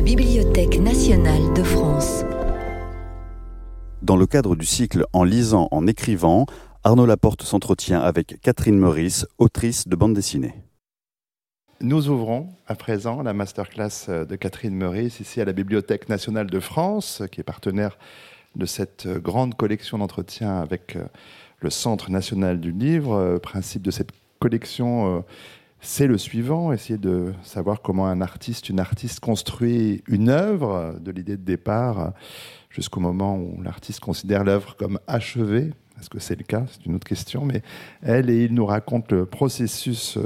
la Bibliothèque nationale de France. Dans le cadre du cycle En lisant, en écrivant, Arnaud Laporte s'entretient avec Catherine Meurice, autrice de bande dessinée. Nous ouvrons à présent la masterclass de Catherine Meurice ici à la Bibliothèque nationale de France, qui est partenaire de cette grande collection d'entretiens avec le Centre national du livre. Le principe de cette collection, euh, c'est le suivant, essayer de savoir comment un artiste, une artiste construit une œuvre, de l'idée de départ jusqu'au moment où l'artiste considère l'œuvre comme achevée. Est-ce que c'est le cas? C'est une autre question. Mais elle et il nous racontent le processus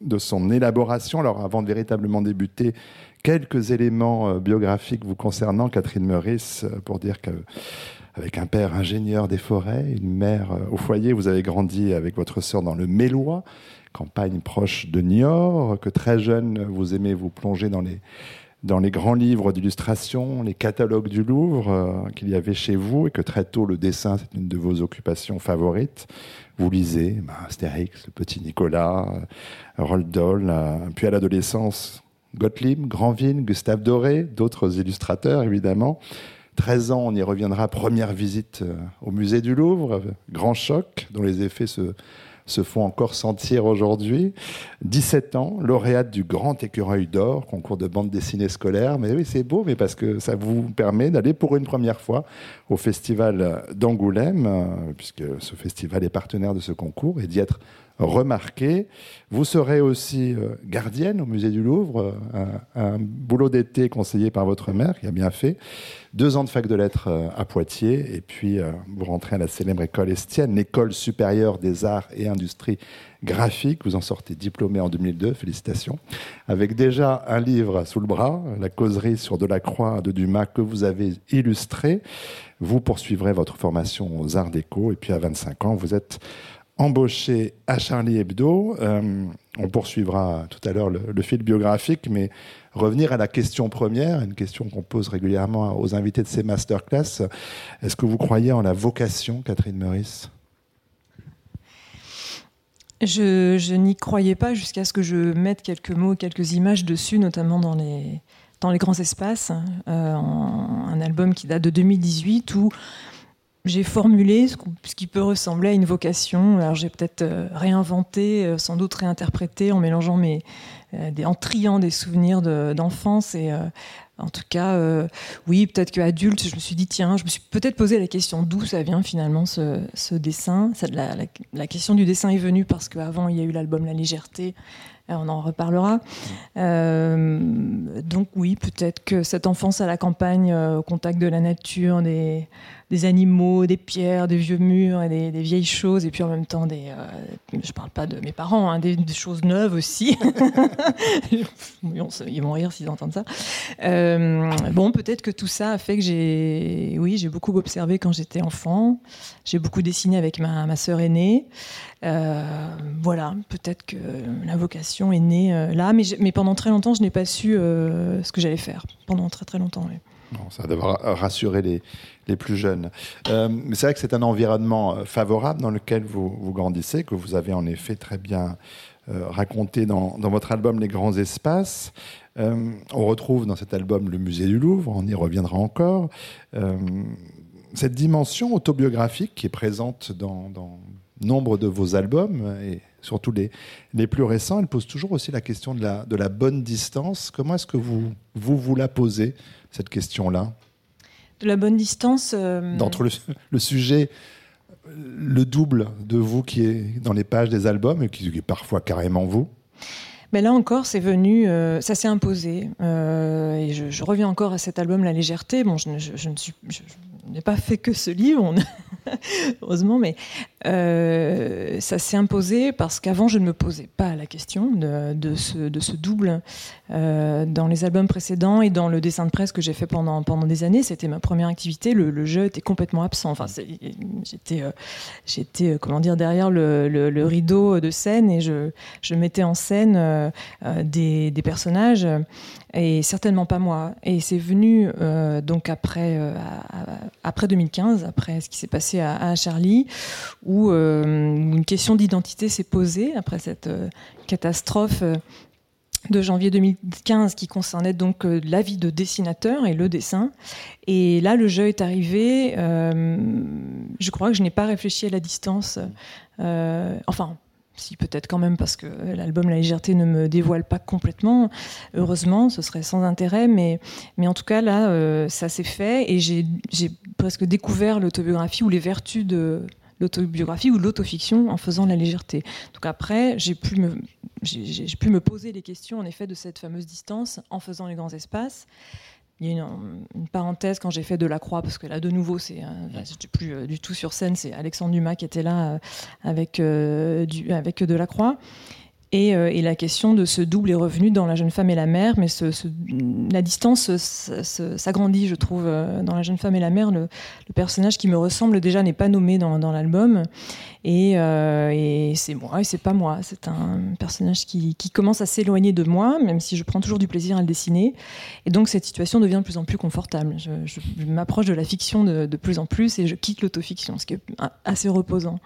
de son élaboration. Alors avant de véritablement débuter, quelques éléments biographiques vous concernant, Catherine Meurice, pour dire que avec un père ingénieur des forêts, une mère euh, au foyer. Vous avez grandi avec votre sœur dans le Mélois, campagne proche de Niort, que très jeune, vous aimez vous plonger dans les, dans les grands livres d'illustration, les catalogues du Louvre euh, qu'il y avait chez vous, et que très tôt le dessin, c'est une de vos occupations favorites. Vous lisez bah, Astérix, le petit Nicolas, euh, Dahl, puis à l'adolescence, Gottlieb, Granville, Gustave Doré, d'autres illustrateurs évidemment. 13 ans, on y reviendra, première visite euh, au musée du Louvre, grand choc, dont les effets se, se font encore sentir aujourd'hui. 17 ans, lauréate du Grand Écureuil d'Or, concours de bande dessinée scolaire. Mais oui, c'est beau, mais parce que ça vous permet d'aller pour une première fois au Festival d'Angoulême, euh, puisque ce festival est partenaire de ce concours, et d'y être remarqué. Vous serez aussi euh, gardienne au musée du Louvre, euh, un, boulot d'été conseillé par votre mère, qui a bien fait. Deux ans de fac de lettres euh, à Poitiers, et puis vous rentrez à la célèbre école Estienne, l'école supérieure des arts et industries graphiques. Vous en sortez diplômé en 2002, félicitations. Avec déjà un livre sous le bras, La causerie sur Delacroix de Dumas, que vous avez illustré. Vous poursuivrez votre formation aux arts déco, et puis à 25 ans, vous êtes embauché à Charlie Hebdo. Euh, on poursuivra tout à l'heure le, fil biographique, mais revenir à la question première, une question qu'on pose régulièrement aux invités de ces masterclass. Est-ce que vous croyez en la vocation, Catherine Meurice? Je, n'y croyais pas jusqu'à ce que je mette quelques mots, quelques images dessus, notamment dans les, grands espaces, euh, un album qui date de 2018 où j'ai formulé ce, qui peut ressembler à une vocation. Alors j'ai peut-être euh, réinventé, euh, sans doute réinterprété en mélangeant mes, euh, en triant des souvenirs d'enfance et en tout cas, oui, peut-être qu'adulte, je me suis dit, tiens, je me suis peut-être posé la question d'où ça vient finalement ce, dessin. la, question du dessin est venue parce qu'avant, il y a eu l'album La légèreté, on en reparlera. donc oui, peut-être que cette enfance à la campagne, au contact de la nature, des, animaux, des pierres, des vieux murs et des, vieilles choses, et puis en même temps des. Euh, je parle pas de mes parents, hein, des, choses neuves aussi. Ils vont rire s'ils entendent ça. Euh, bon, peut-être que tout ça a fait que j'ai, oui, j'ai beaucoup observé quand j'étais enfant. J'ai beaucoup dessiné avec ma, ma sœur aînée. Euh, voilà, peut-être que la vocation est née là, mais, mais pendant très longtemps, je n'ai pas su ce que j'allais faire. Pendant très très longtemps. Oui ça devra rassurer les, les plus jeunes. Euh, c'est vrai que c'est un environnement euh, favorable dans lequel vous, vous, grandissez, que vous avez en effet très bien euh, raconté dans, dans, votre album Les Grands Espaces. on retrouve dans cet album le musée du Louvre, on y reviendra encore. cette dimension autobiographique qui est présente dans nombre de vos albums et surtout les, les plus récents, elle pose toujours aussi la question de la, de la bonne distance. Comment est-ce que vous, vous vous la posez cette question-là? De la bonne distance euh, D'entre le, sujet, le double de vous qui est dans les pages des albums et qui est parfois carrément vous? Mais là encore, c'est venu, euh, ça s'est imposé. Euh, et je, reviens encore à cet album La légèreté. Bon, je, je ne suis, n'ai pas fait que ce livre, heureusement, mais euh, ça s'est imposé parce qu'avant, je ne me posais pas la question de, ce, double. Euh, dans les albums précédents et dans le dessin de presse que j'ai fait pendant, pendant des années, c'était ma première activité. Le, jeu était complètement absent. Enfin, j'étais, euh, j'étais comment dire, derrière le, rideau de scène et je, je mettais en scène des, personnages et certainement pas moi. Et c'est venu donc après, après 2015, après ce qui s'est passé à, Charlie, où euh, une question d'identité s'est posée après cette euh, catastrophe. de janvier 2015 qui concernait donc euh, la vie de dessinateur et le dessin. Et là, le jeu est arrivé. Euh, je crois que je n'ai pas réfléchi à la distance. Euh, enfin, si peut-être quand même parce que l'album La légèreté ne me dévoile pas complètement. Heureusement, ce serait sans intérêt, mais, mais en tout cas là, ça s'est fait et j'ai presque découvert l'autobiographie ou les vertus de l'autobiographie ou l'autofiction en faisant la légèreté. Donc après, j'ai pu, j'ai, pu me poser les questions en effet de cette fameuse distance en faisant les grands espaces. Il y a une, parenthèse quand j'ai fait de la croix, parce que là, de nouveau, c'est, euh, plus euh, du tout sur scène, c'est Alexandre Dumas qui était là euh, avec, du, avec de la croix. Euh, et, la question de ce double est revenue dans La jeune femme et la mère, mais la distance s'agrandit, je trouve, euh, dans La jeune femme et la mère. Le, personnage qui me ressemble déjà n'est pas nommé dans, l'album. Euh, et, c'est moi, et c'est pas moi. C'est un personnage qui, commence à s'éloigner de moi, même si je prends toujours du plaisir à le dessiner. Et donc cette situation devient de plus en plus confortable. Je, m'approche de la fiction de, de plus en plus et je quitte l'autofiction, ce qui est assez reposant.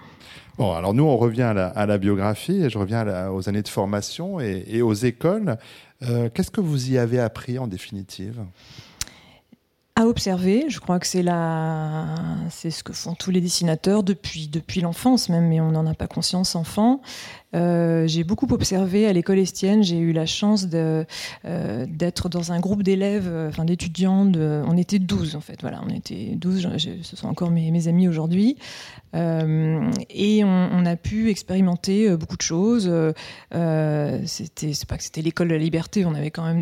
Bon, alors nous, on revient à la, biographie, et je reviens aux années de formation et, aux écoles. Euh, qu'est-ce que vous y avez appris en définitive? À observer. Je crois que c'est la, c'est ce que font tous les dessinateurs depuis depuis l'enfance même, mais on n'en a pas conscience enfant. Euh, j'ai beaucoup observé à l'école Estienne. J'ai eu la chance euh, d'être dans un groupe d'élèves, euh, d'étudiants. On était 12 en fait. Voilà, on était 12. ce sont encore mes, amis aujourd'hui. et on, a pu expérimenter beaucoup de choses. c'était, c'est pas que c'était l'école de la liberté. On avait quand même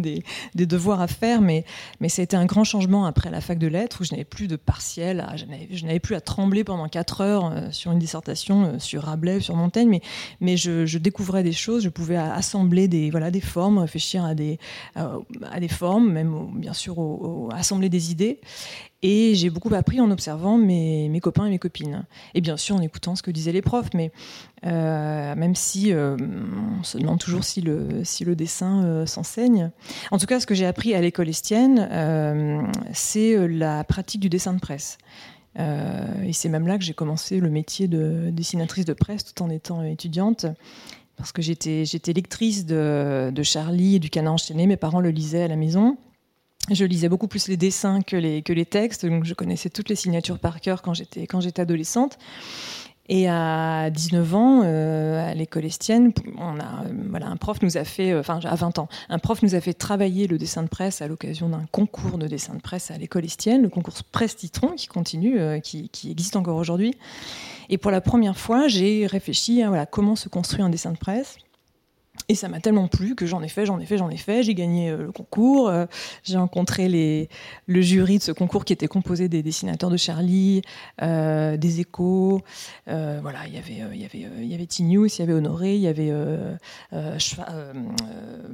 des, devoirs à faire, mais mais c'était un grand changement après la fac de lettres où je n'avais plus de partiel. je, n'avais, plus à trembler pendant 4 heures sur une dissertation sur Rabelais, sur Montaigne mais, je, découvrais des choses, je pouvais assembler des, voilà, des formes, réfléchir à des, à des formes, même bien sûr assembler des idées. Et j'ai beaucoup appris en observant mes, copains et mes copines. Et bien sûr en écoutant ce que disaient les profs, mais euh, même si euh, on se demande toujours si le, si le dessin euh, s'enseigne. En tout cas, ce que j'ai appris à l'école estienne, c'est la pratique du dessin de presse. Euh, et c'est même là que j'ai commencé le métier de dessinatrice de presse tout en étant étudiante. Parce que j'étais, j'étais lectrice de, Charlie et du Canard enchaîné. Mes parents le lisaient à la maison. Je lisais beaucoup plus les dessins que les, que les textes. Donc je connaissais toutes les signatures par cœur quand j'étais, quand j'étais adolescente. Et à 19 ans, euh, à l'école estienne, un prof nous a fait, enfin à 20 ans, un prof nous a fait travailler le dessin de presse à l'occasion d'un concours de dessin de presse à l'école estienne, le concours Presse Citron, qui continue, euh, qui, existe encore aujourd'hui. Et pour la première fois, j'ai réfléchi à comment se construit un dessin de presse. Et ça m'a tellement plu que j'en ai fait, j'en ai fait, j'en ai fait. J'ai gagné euh, le concours. Euh, j'ai rencontré le jury de ce concours qui était composé des dessinateurs de Charlie, euh, des échos. voilà, il y avait, il y avait, il y avait il y avait Honoré, il y avait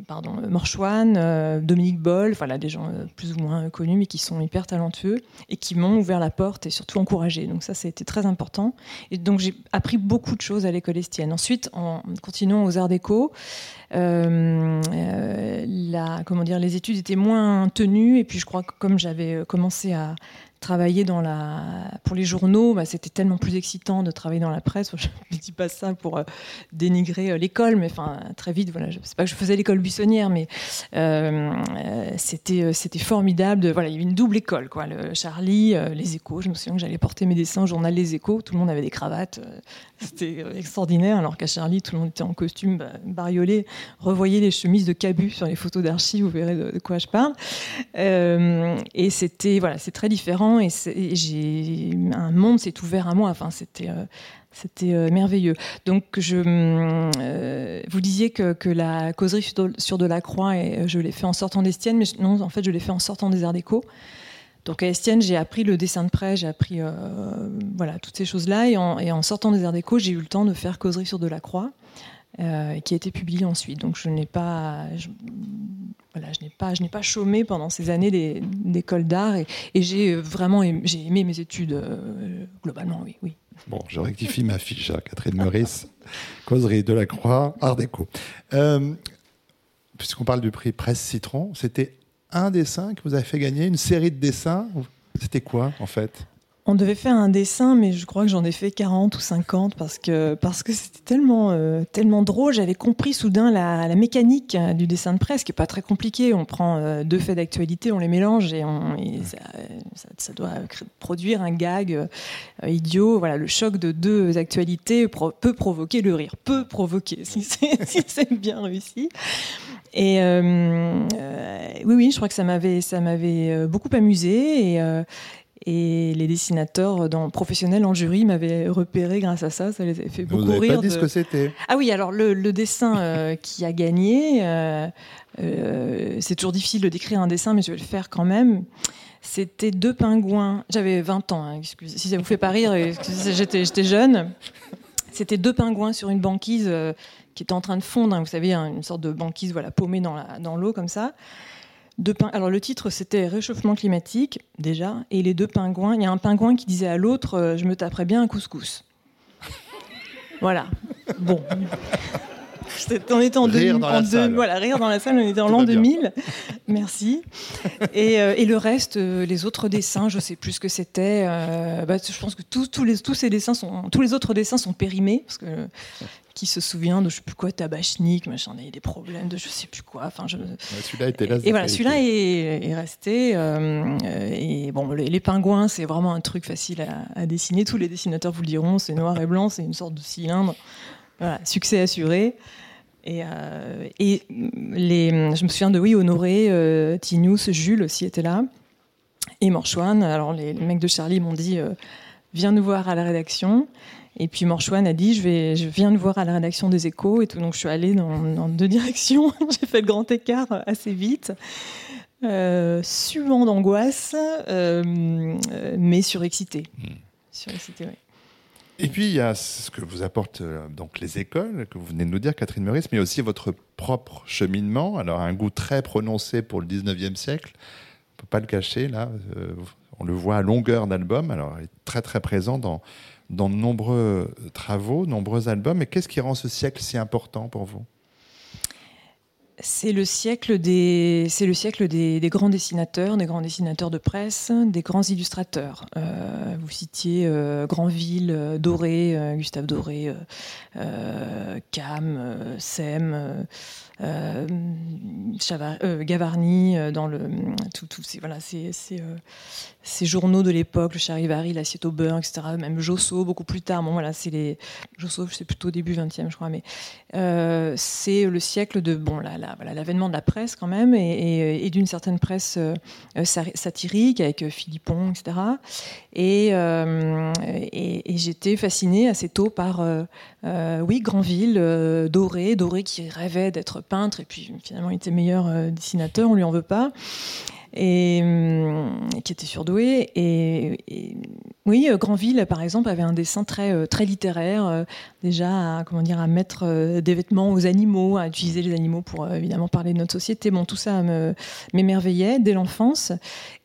pardon, Morchouane, Dominique Boll. Voilà, des gens plus ou moins connus, mais qui sont hyper talentueux et qui m'ont ouvert la porte et surtout encouragé. Donc ça, c'était très important. Et donc j'ai appris beaucoup de choses à l'école estienne. Ensuite, en continuant aux arts déco, euh, euh, la, comment dire, les études étaient moins tenues et puis je crois que comme j'avais commencé à travailler pour les journaux, bah, c'était tellement plus excitant de travailler dans la presse. Je ne dis pas ça pour euh, dénigrer euh, l'école, mais enfin très vite, voilà, je sais pas que je faisais l'école buissonnière, mais euh, c'était formidable. Il y avait une double école, quoi. Charlie, les Échos. Je me souviens que j'allais porter mes dessins au journal Les Échos. Tout le monde avait des cravates, c'était extraordinaire. Alors qu'à Charlie, tout le monde était en costume bah, bariolé. Revoyez les chemises de Cabu sur les photos d'archives, vous verrez de, quoi je parle. et c'était c'est très différent et, un monde s'est ouvert à moi. Enfin, c'était euh, c'était euh, merveilleux. Donc, je, euh, vous disiez que, la causerie sur de, la Croix, et je l'ai fait en sortant d'Estienne, mais non, en fait, je l'ai fait en sortant des Arts Déco. Donc à Estienne, j'ai appris le dessin de près, j'ai appris voilà toutes ces choses-là, et en, sortant des Arts Déco, j'ai eu le temps de faire causerie sur de la Croix. Euh, qui a été publié ensuite. Donc je n'ai pas, voilà, je n'ai pas, je n'ai pas chômé pendant ces années d'école d'art et, j'ai vraiment aimé, j'ai aimé mes études euh, globalement, oui. Bon, je rectifie ma fiche, Catherine Meurice, causerie de la Croix, Art déco. Euh, puisqu'on parle du prix Presse Citron, c'était un dessin que vous avez fait gagner, une série de dessins. C'était quoi en fait? On devait faire un dessin, mais je crois que j'en ai fait 40 ou 50 parce que parce que c'était tellement euh, tellement drôle. J'avais compris soudain la, mécanique euh, du dessin de presse, qui est pas très compliqué. On prend euh, deux faits d'actualité, on les mélange et, on, ça, doit produire un gag idiot. Voilà, le choc de deux actualités peut provoquer le rire, peut provoquer si c'est bien réussi. Et oui, oui, je crois que ça m'avait ça m'avait beaucoup amusé et et les dessinateurs dans, professionnels en jury m'avaient repéré grâce à ça. Ça les a fait beaucoup Vous rire. pas dit ce que c'était. Ah oui, alors le, dessin euh, qui a gagné, euh, euh, c'est toujours difficile de décrire un dessin, mais je vais le faire quand même. C'était deux pingouins. J'avais 20 ans, hein, excusez, si ça vous fait pas rire, j'étais, jeune. C'était deux pingouins sur une banquise qui était en train de fondre. Hein, vous savez, une sorte de banquise voilà, paumée dans l'eau comme ça. Alors le titre c'était Réchauffement climatique déjà, et les deux pingouins. Il y a un pingouin qui disait à l'autre euh, Je me taperais bien un couscous. voilà. Bon. On était en, rire dans la salle. voilà, rire dans la salle, on était en l'an 2000. Merci. Et, euh, et, le reste, euh, les autres dessins, je sais plus ce que c'était. Bah, je pense que tous, les, tous ces dessins sont, tous les autres dessins sont périmés parce que qui se souvient de je sais plus quoi, Tabachnik, machin, il y a des problèmes de je sais plus quoi. Enfin, je... celui-là était là. Et, voilà, celui-là est, resté. Euh, et bon, les, pingouins, c'est vraiment un truc facile à, dessiner. Tous les dessinateurs vous le diront, c'est noir et blanc, c'est une sorte de cylindre. Voilà, succès assuré. Et, euh, et les, je me souviens de oui, Honoré, euh, Tinius, Jules aussi était là. Et Morchouane. Alors les, mecs de Charlie m'ont dit euh, viens nous voir à la rédaction. Et puis Morchouane a dit je, vais, je viens de voir à la rédaction des échos et tout. Donc je suis allée dans, deux directions. J'ai fait le grand écart assez vite. Euh, suant d'angoisse, mais surexcité. Hmm. Surexcité, oui. Et puis il y a ce que vous apportent euh, donc les écoles, que vous venez de nous dire, Catherine Meurice, mais aussi votre propre cheminement. Alors un goût très prononcé pour le 19e siècle, on ne peut pas le cacher là. Euh, on le voit à longueur d'album. Alors il est très très présent dans dans de nombreux travaux, nombreux albums. Et qu'est-ce qui rend ce siècle si important pour vous? C'est le siècle des, c'est grands dessinateurs, des grands dessinateurs de presse, des grands illustrateurs. Euh, vous citiez euh, Granville, euh, Doré, Gustave Doré, Cam, Sem. Gavarni, dans le, voilà, ces, ces, journaux de l'époque, le Charivari, l'assiette au beurre, etc. Même Josso, beaucoup plus tard. Bon, voilà, c'est les. Josso, c'est plutôt début 20e, je crois, mais c'est le siècle de. Bon, là, là, voilà, l'avènement de la presse, quand même, et, d'une certaine presse satirique, avec Philippon, etc. Et, et, j'étais fascinée assez tôt par, oui, Granville, Doré, Doré qui rêvait d'être peintre et puis finalement il était meilleur euh, dessinateur, on lui en veut pas et, hum, qui était surdoué. Et, oui, euh, Granville, par exemple, avait un dessin très, euh, très littéraire, euh, déjà à, comment dire, à mettre des vêtements aux animaux, à utiliser les animaux pour évidemment parler de notre société. Bon, tout ça m'émerveillait dès l'enfance.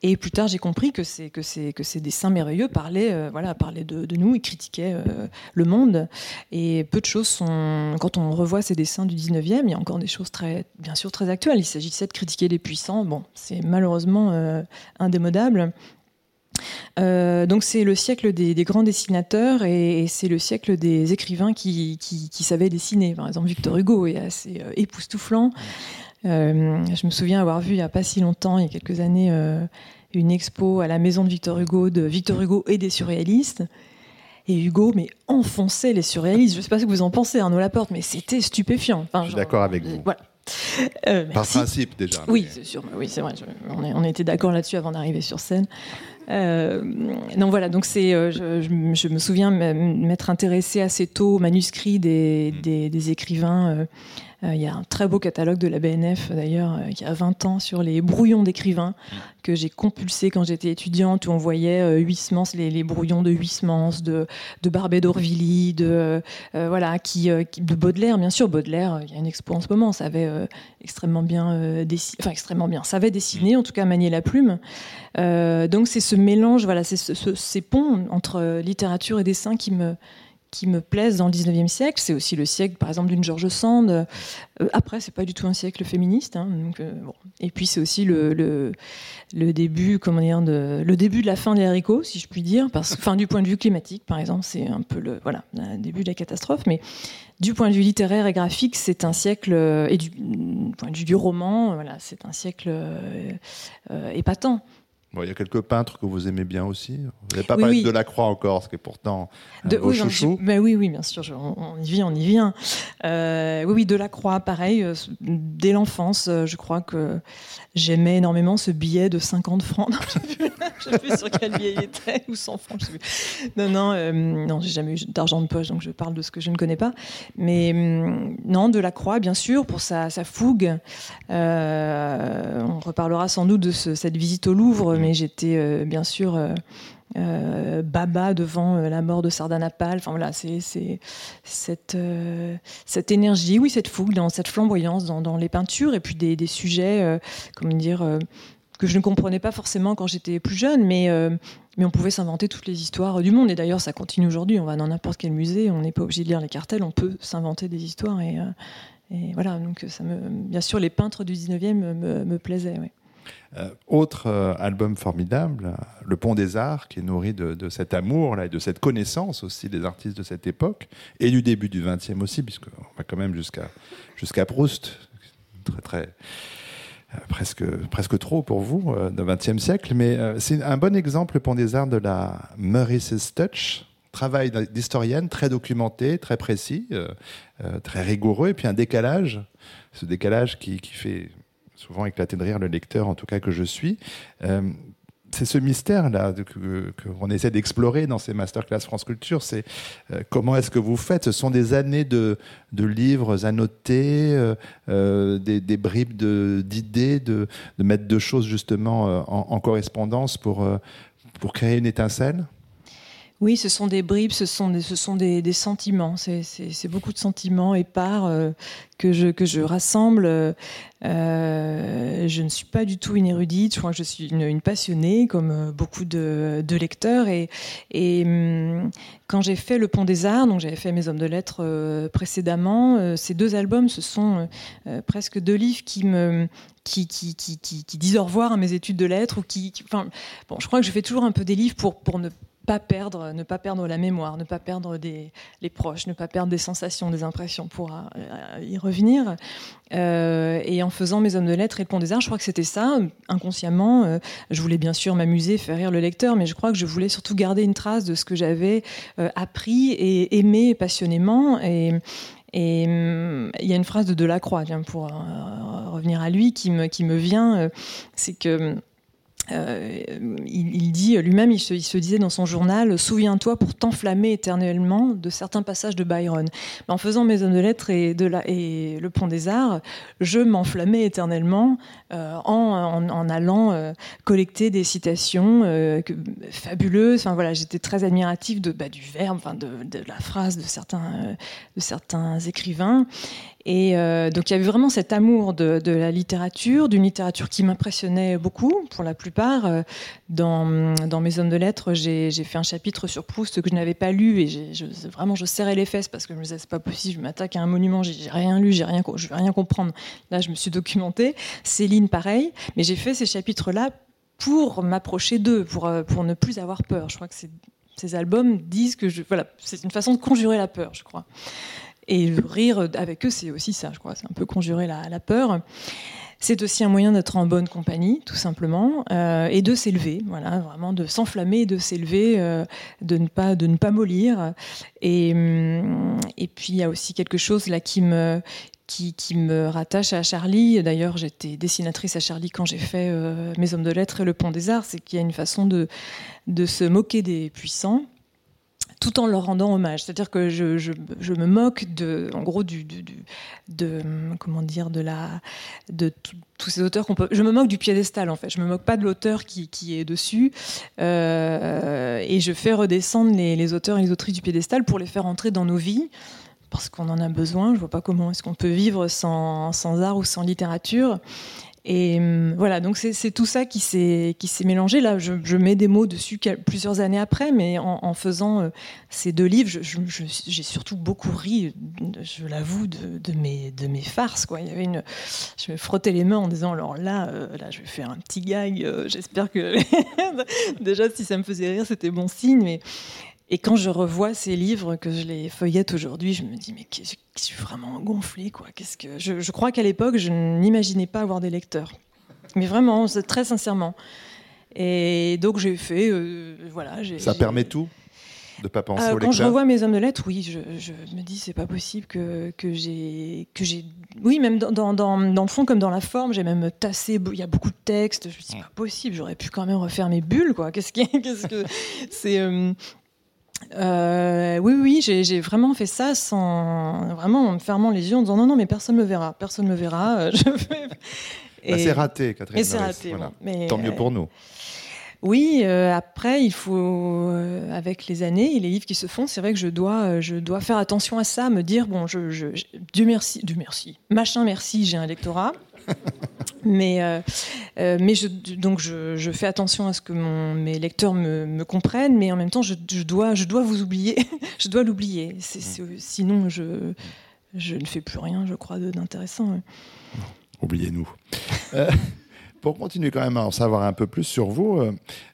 Et plus tard, j'ai compris que, c'est, que, que ces dessins merveilleux parlaient, voilà, parlaient de, nous, ils critiquaient le monde. Et peu de choses sont. Quand on revoit ces dessins du 19e, il y a encore des choses très, bien sûr très actuelles. Il s'agissait de critiquer les puissants. Bon, c'est malheureusement euh, indémodable. Euh, donc c'est le siècle des, grands dessinateurs et, c'est le siècle des écrivains qui, savaient dessiner. Par exemple, Victor Hugo est assez euh, époustouflant. je me souviens avoir vu il n'y a pas si longtemps, il y a quelques années, une expo à la maison de Victor Hugo de Victor Hugo et des surréalistes. Et Hugo, mais enfonçait les surréalistes. Je ne sais pas ce que vous en pensez, Arnaud Laporte, mais c'était stupéfiant. je suis d'accord avec vous. Voilà. Euh, Par principe déjà. Oui, c'est sûr. Oui, c'est vrai. on, on, était d'accord là-dessus avant d'arriver sur scène. Euh, donc voilà, donc c'est, euh, je, me souviens m'être intéressé assez tôt aux manuscrits des, mm. des, écrivains. Euh, il y a un très beau catalogue de la BNF d'ailleurs qui a 20 ans sur les brouillons d'écrivains mm. que j'ai compulsé quand j'étais étudiante où on voyait Huysmans, les, les, brouillons de Huysmans, de, de Barbet d'Orvilly, de voilà, qui, de Baudelaire bien sûr. Baudelaire, il y a une expo en ce moment, ça avait extrêmement bien dessiné, enfin extrêmement bien, ça avait dessiné, en tout cas manier la plume. donc c'est ce mélange, voilà, c'est ce, ces ponts entre littérature et dessin qui me, qui me plaisent dans le 19e siècle. C'est aussi le siècle, par exemple, d'une George Sand. Euh, après, c'est pas du tout un siècle féministe. Hein, bon. Et puis, c'est aussi le, début, comment dire, de, le début de la fin des haricots, si je puis dire. Parce, enfin, du point de vue climatique, par exemple, c'est un peu le, voilà, début de la catastrophe. Mais du point de vue littéraire et graphique, c'est un siècle, et du, point de vue du roman, voilà, c'est un siècle euh, épatant il y a quelques peintres que vous aimez bien aussi. Vous n'avez pas parlé de Delacroix encore, ce qui est pourtant un de, oui, oui, oui, bien sûr, on, y vient, on y vient. Euh, oui, oui, Delacroix, pareil, euh, dès l'enfance, euh, je crois que j'aimais énormément ce billet de 50 francs. je ne sais plus sur quel billet il était, ou 100 francs, je sais plus. Non, non, non j'ai jamais eu d'argent de poche, donc je parle de ce que je ne connais pas. Mais non, Delacroix, bien sûr, pour sa, sa fougue. on reparlera sans doute de cette visite au Louvre mais j'étais euh, bien sûr euh, euh, baba devant la mort de Sardanapale. Enfin voilà, c'est cette, énergie, oui, cette fougue, dans cette flamboyance dans, les peintures et puis des, sujets, comment dire, que je ne comprenais pas forcément quand j'étais plus jeune, mais, on pouvait s'inventer toutes les histoires du monde. Et d'ailleurs, ça continue aujourd'hui. On va dans n'importe quel musée, on n'est pas obligé de lire les cartels, on peut s'inventer des histoires. Et, voilà, donc bien sûr, les peintres du 19e me, plaisaient. Euh, autre euh, album formidable, Le Pont des Arts, qui est nourri de, cet amour là, et de cette connaissance aussi des artistes de cette époque, et du début du XXe aussi, puisqu'on va quand même jusqu'à jusqu'à Proust, très très euh, presque, presque trop pour vous, du XXe siècle, mais c'est un bon exemple, Le Pont des Arts, de la Maurice's Touch, travail d'historienne très documenté, très précis, très rigoureux, et puis un décalage, ce décalage qui fait souvent éclaté de rire le lecteur, en tout cas que je suis. Euh, c'est ce mystère-là qu'on essaie d'explorer dans ces masterclass France Culture. C'est euh, comment est-ce que vous faites? Ce sont des années de, livres annotés, euh, des, bribes d'idées, de, de, mettre deux choses justement en, correspondance pour, pour créer une étincelle? Oui, ce sont des bribes, ce sont des, ce sont des, sentiments. C'est beaucoup de sentiments épars euh, que, je, que je rassemble. Euh, je ne suis pas du tout une érudite, je crois que je suis une, passionnée, comme euh, beaucoup de, lecteurs. Et, et hum, quand j'ai fait Le Pont des Arts, donc j'avais fait Mes Hommes de Lettres précédemment, ces deux albums, ce sont presque deux livres qui me, qui, qui, qui, qui, disent au revoir à mes études de lettres ou qui, enfin, bon, je crois que je fais toujours un peu des livres pour, pour ne pas perdre, ne pas perdre la mémoire, ne pas perdre les proches, ne pas perdre des sensations, des impressions pour euh, y revenir. Euh, et en faisant mes hommes de lettres et pont des arts, je crois que c'était ça, inconsciemment. Euh, je voulais bien sûr m'amuser, faire rire le lecteur, mais je crois que je voulais surtout garder une trace de ce que j'avais appris et aimé passionnément. Et, il y a une phrase de Delacroix, pour revenir à lui, qui me, qui me vient, c'est que euh, il, dit lui-même, il, se, disait dans son journal Souviens-toi pour t'enflammer éternellement de certains passages de Byron. en faisant hommes de lettres et, le Pont des Arts, je m'enflammais éternellement euh, en, allant euh, collecter des citations fabuleuses. Enfin, voilà, J'étais très admirative de, bah, du verbe, de, la phrase de certains écrivains. Et euh, donc il y avait vraiment cet amour de, la littérature, d'une littérature qui m'impressionnait beaucoup, pour la plupart. Euh, dans, mes hommes de lettres, j'ai fait un chapitre sur Proust que je n'avais pas lu et vraiment je serrais les fesses parce que je me disais c'est pas possible, je m'attaque à un monument, j'ai rien lu, rien, je vais rien comprendre. Là, je me suis documentée. Céline, pareil, mais j'ai fait ces chapitres-là pour m'approcher d'eux, pour, euh, ne plus avoir peur. Je crois que ces albums disent que c'est une façon de conjurer la peur, je crois. Et rire avec eux, c'est aussi ça, je crois. C'est un peu conjurer la, peur. C'est aussi un moyen d'être en bonne compagnie, tout simplement, euh, et de s'élever, voilà, vraiment de s'enflammer, de s'élever, euh, de ne pas de ne pas mollir. Et, hum, et puis il y a aussi quelque chose là qui me qui, qui, me rattache à Charlie. D'ailleurs, j'étais dessinatrice à Charlie quand j'ai fait euh, Mes Hommes de Lettres et Le Pont des Arts. C'est qu'il y a une façon de, de se moquer des puissants tout en leur rendant hommage. C'est-à-dire que je, je, me moque de, en gros, du, du, de comment dire, de la, de tous ces auteurs qu'on peut. Je me moque du piédestal en fait. Je me moque pas de l'auteur qui, qui, est dessus, euh, et je fais redescendre les, les, auteurs et les autrices du piédestal pour les faire entrer dans nos vies. Parce qu'on en a besoin. Je vois pas comment est-ce qu'on peut vivre sans, sans art ou sans littérature. Et hum, voilà, donc c'est tout ça qui s'est mélangé. Là, je, mets des mots dessus plusieurs années après, mais en, faisant euh, ces deux livres, j'ai surtout beaucoup ri, je l'avoue, de, mes, de mes farces. Quoi. Il y avait une, je me frottais les mains en disant alors là, euh, là je vais faire un petit gag, euh, j'espère que. Déjà, si ça me faisait rire, c'était bon signe, mais. Et quand je revois ces livres, que je les feuillette aujourd'hui, je me dis, mais je suis vraiment gonflé, quoi. Qu'est-ce que je, crois qu'à l'époque, je n'imaginais pas avoir des lecteurs. Mais vraiment, très sincèrement. Et donc j'ai fait, euh, voilà. Ça permet tout de pas penser euh, aux Quand je revois mes hommes de lettres, oui, je, me dis c'est pas possible que, que j'ai que j'ai oui même dans, dans, dans, le fond comme dans la forme, j'ai même tassé. Il y a beaucoup de textes. Je me dis c'est pas possible. J'aurais pu quand même refaire mes bulles quoi. Qu'est-ce qui qu'est-ce que c'est euh, euh, oui, oui, j'ai vraiment fait ça sans vraiment en me fermant les yeux en disant non, non, mais personne ne le verra, personne ne le verra. Euh, bah, c'est raté, Catherine. Et c'est raté. mais, Tant mieux pour nous. Oui, euh, après, il faut, avec les années et les livres qui se font, c'est vrai que je dois, je dois faire attention à ça, me dire, bon, je, je, Dieu merci, Dieu merci, machin merci, j'ai un lectorat. Mais euh, euh, mais je, donc je, fais attention à ce que mon, mes lecteurs me, comprennent, mais en même temps, je, dois, je dois vous oublier. je dois l'oublier. Sinon, je, je ne fais plus rien, je crois, d'intéressant. Oubliez-nous. Pour continuer quand même à en savoir un peu plus sur vous, euh,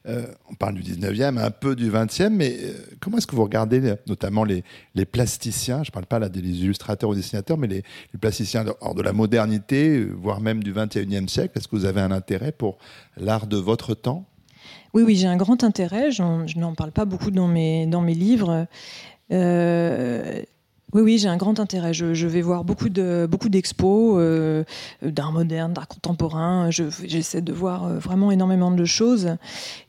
euh, on parle du 19e, un peu du 20e, mais euh, comment est-ce que vous regardez notamment les, plasticiens? Je ne parle pas là des illustrateurs ou dessinateurs, mais les, plasticiens hors de la modernité, voire même du 21e siècle. Est-ce que vous avez un intérêt pour l'art de votre temps? Oui, oui, j'ai un grand intérêt. Je n'en parle pas beaucoup dans mes, dans mes livres. Oui, oui, j'ai un grand intérêt. Je, vais voir beaucoup de beaucoup d'expos euh, d'art moderne, d'art contemporain. J'essaie de voir euh, vraiment énormément de choses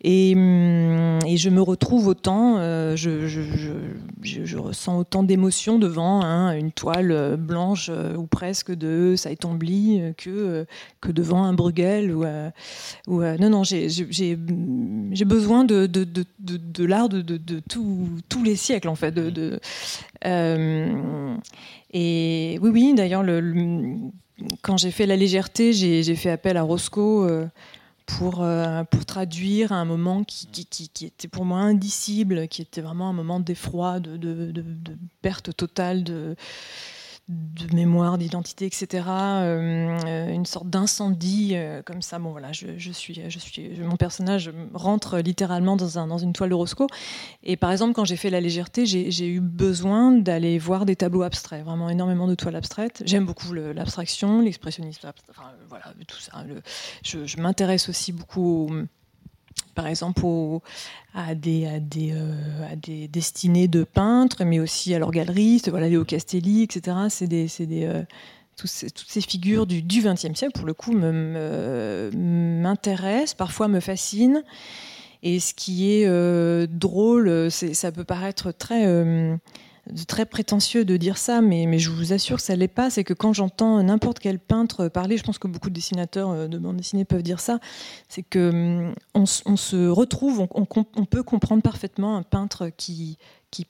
et, hum, et je me retrouve autant. Euh, je, je, ressens autant d'émotions devant hein, une toile blanche ou presque de Saïtombli que que devant un Bruegel ou, ou non non j'ai j'ai besoin de de, de, de, l'art de, tous les siècles en fait euh, et oui, oui, d'ailleurs, le, quand j'ai fait la légèreté, j'ai fait appel à Roscoe euh, pour, euh, pour traduire un moment qui, était pour moi indicible, qui était vraiment un moment d'effroi, de, de, de, perte totale de de mémoire, d'identité, etc. Euh, une sorte d'incendie euh, comme ça. Bon voilà, je, suis, je suis, mon personnage rentre littéralement dans, un, dans une toile de Roscoe. Et par exemple, quand j'ai fait la légèreté, j'ai eu besoin d'aller voir des tableaux abstraits, vraiment énormément de toiles abstraites. J'aime beaucoup l'abstraction, l'expressionnisme, enfin, voilà, tout ça. je, je m'intéresse aussi beaucoup par exemple euh, à des destinées de peintres, mais aussi à leurs galeristes, voilà, Léo Castelli, etc. C'est des, euh, toutes, ces, toutes ces figures du XXe siècle, pour le coup, m'intéressent, parfois me fascinent. Et ce qui est euh, drôle, ça peut paraître très très prétentieux de dire ça, mais, je vous assure que ça l'est pas. C'est que quand j'entends n'importe quel peintre parler, je pense que beaucoup de dessinateurs euh, de bande dessinée peuvent dire ça, c'est que hum, on, se retrouve, on, peut comprendre parfaitement un peintre qui,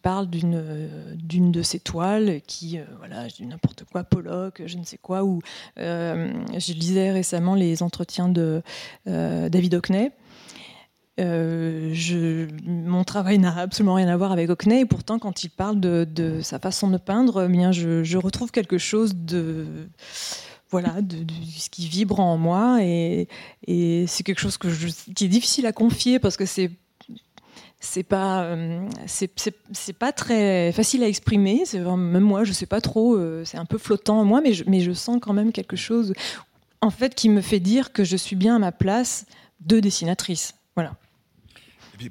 parle d'une d'une de ses toiles, qui, euh, voilà, je dis n'importe quoi, Pollock, je ne sais quoi, ou euh, je lisais récemment les entretiens de David Hockney, euh, mon travail n'a absolument rien à voir avec Hockney, et pourtant, quand il parle de, sa façon de peindre, eh bien, je, retrouve quelque chose de voilà, de, ce qui vibre en moi, et, c'est quelque chose qui est difficile à confier parce que c'est c'est pas euh, c'est pas très facile à exprimer. Même moi, je sais pas trop. Euh, c'est un peu flottant en moi, mais je, mais je sens quand même quelque chose, en fait, qui me fait dire que je suis bien à ma place de dessinatrice.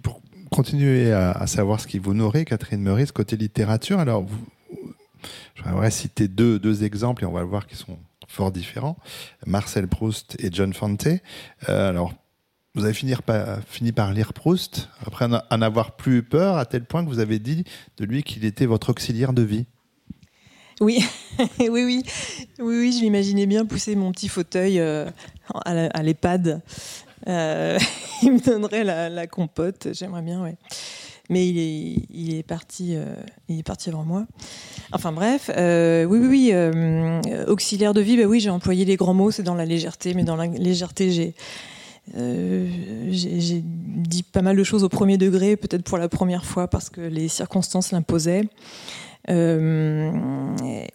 Pour continuer à, savoir ce qui vous nourrit, Catherine Meurice, côté littérature, alors vous, j'aimerais citer deux, deux exemples et on va le voir qui sont fort différents. Marcel Proust et John Fante. Euh, alors, vous avez fini par, fini par lire Proust, après en avoir plus peur, à tel point que vous avez dit de lui qu'il était votre auxiliaire de vie. Oui, oui, oui, oui, je l'imaginais bien pousser mon petit fauteuil euh, à l'EHPAD euh, il me donnerait la, compote, j'aimerais bien, ouais. Mais il est, parti, euh, il est parti avant moi. Enfin bref, oui, oui, oui. auxiliaire de vie, bah oui, j'ai employé les grands mots, c'est dans la légèreté, mais dans la légèreté, j'ai euh, j'ai dit pas mal de choses au premier degré, peut-être pour la première fois parce que les circonstances l'imposaient. Euh,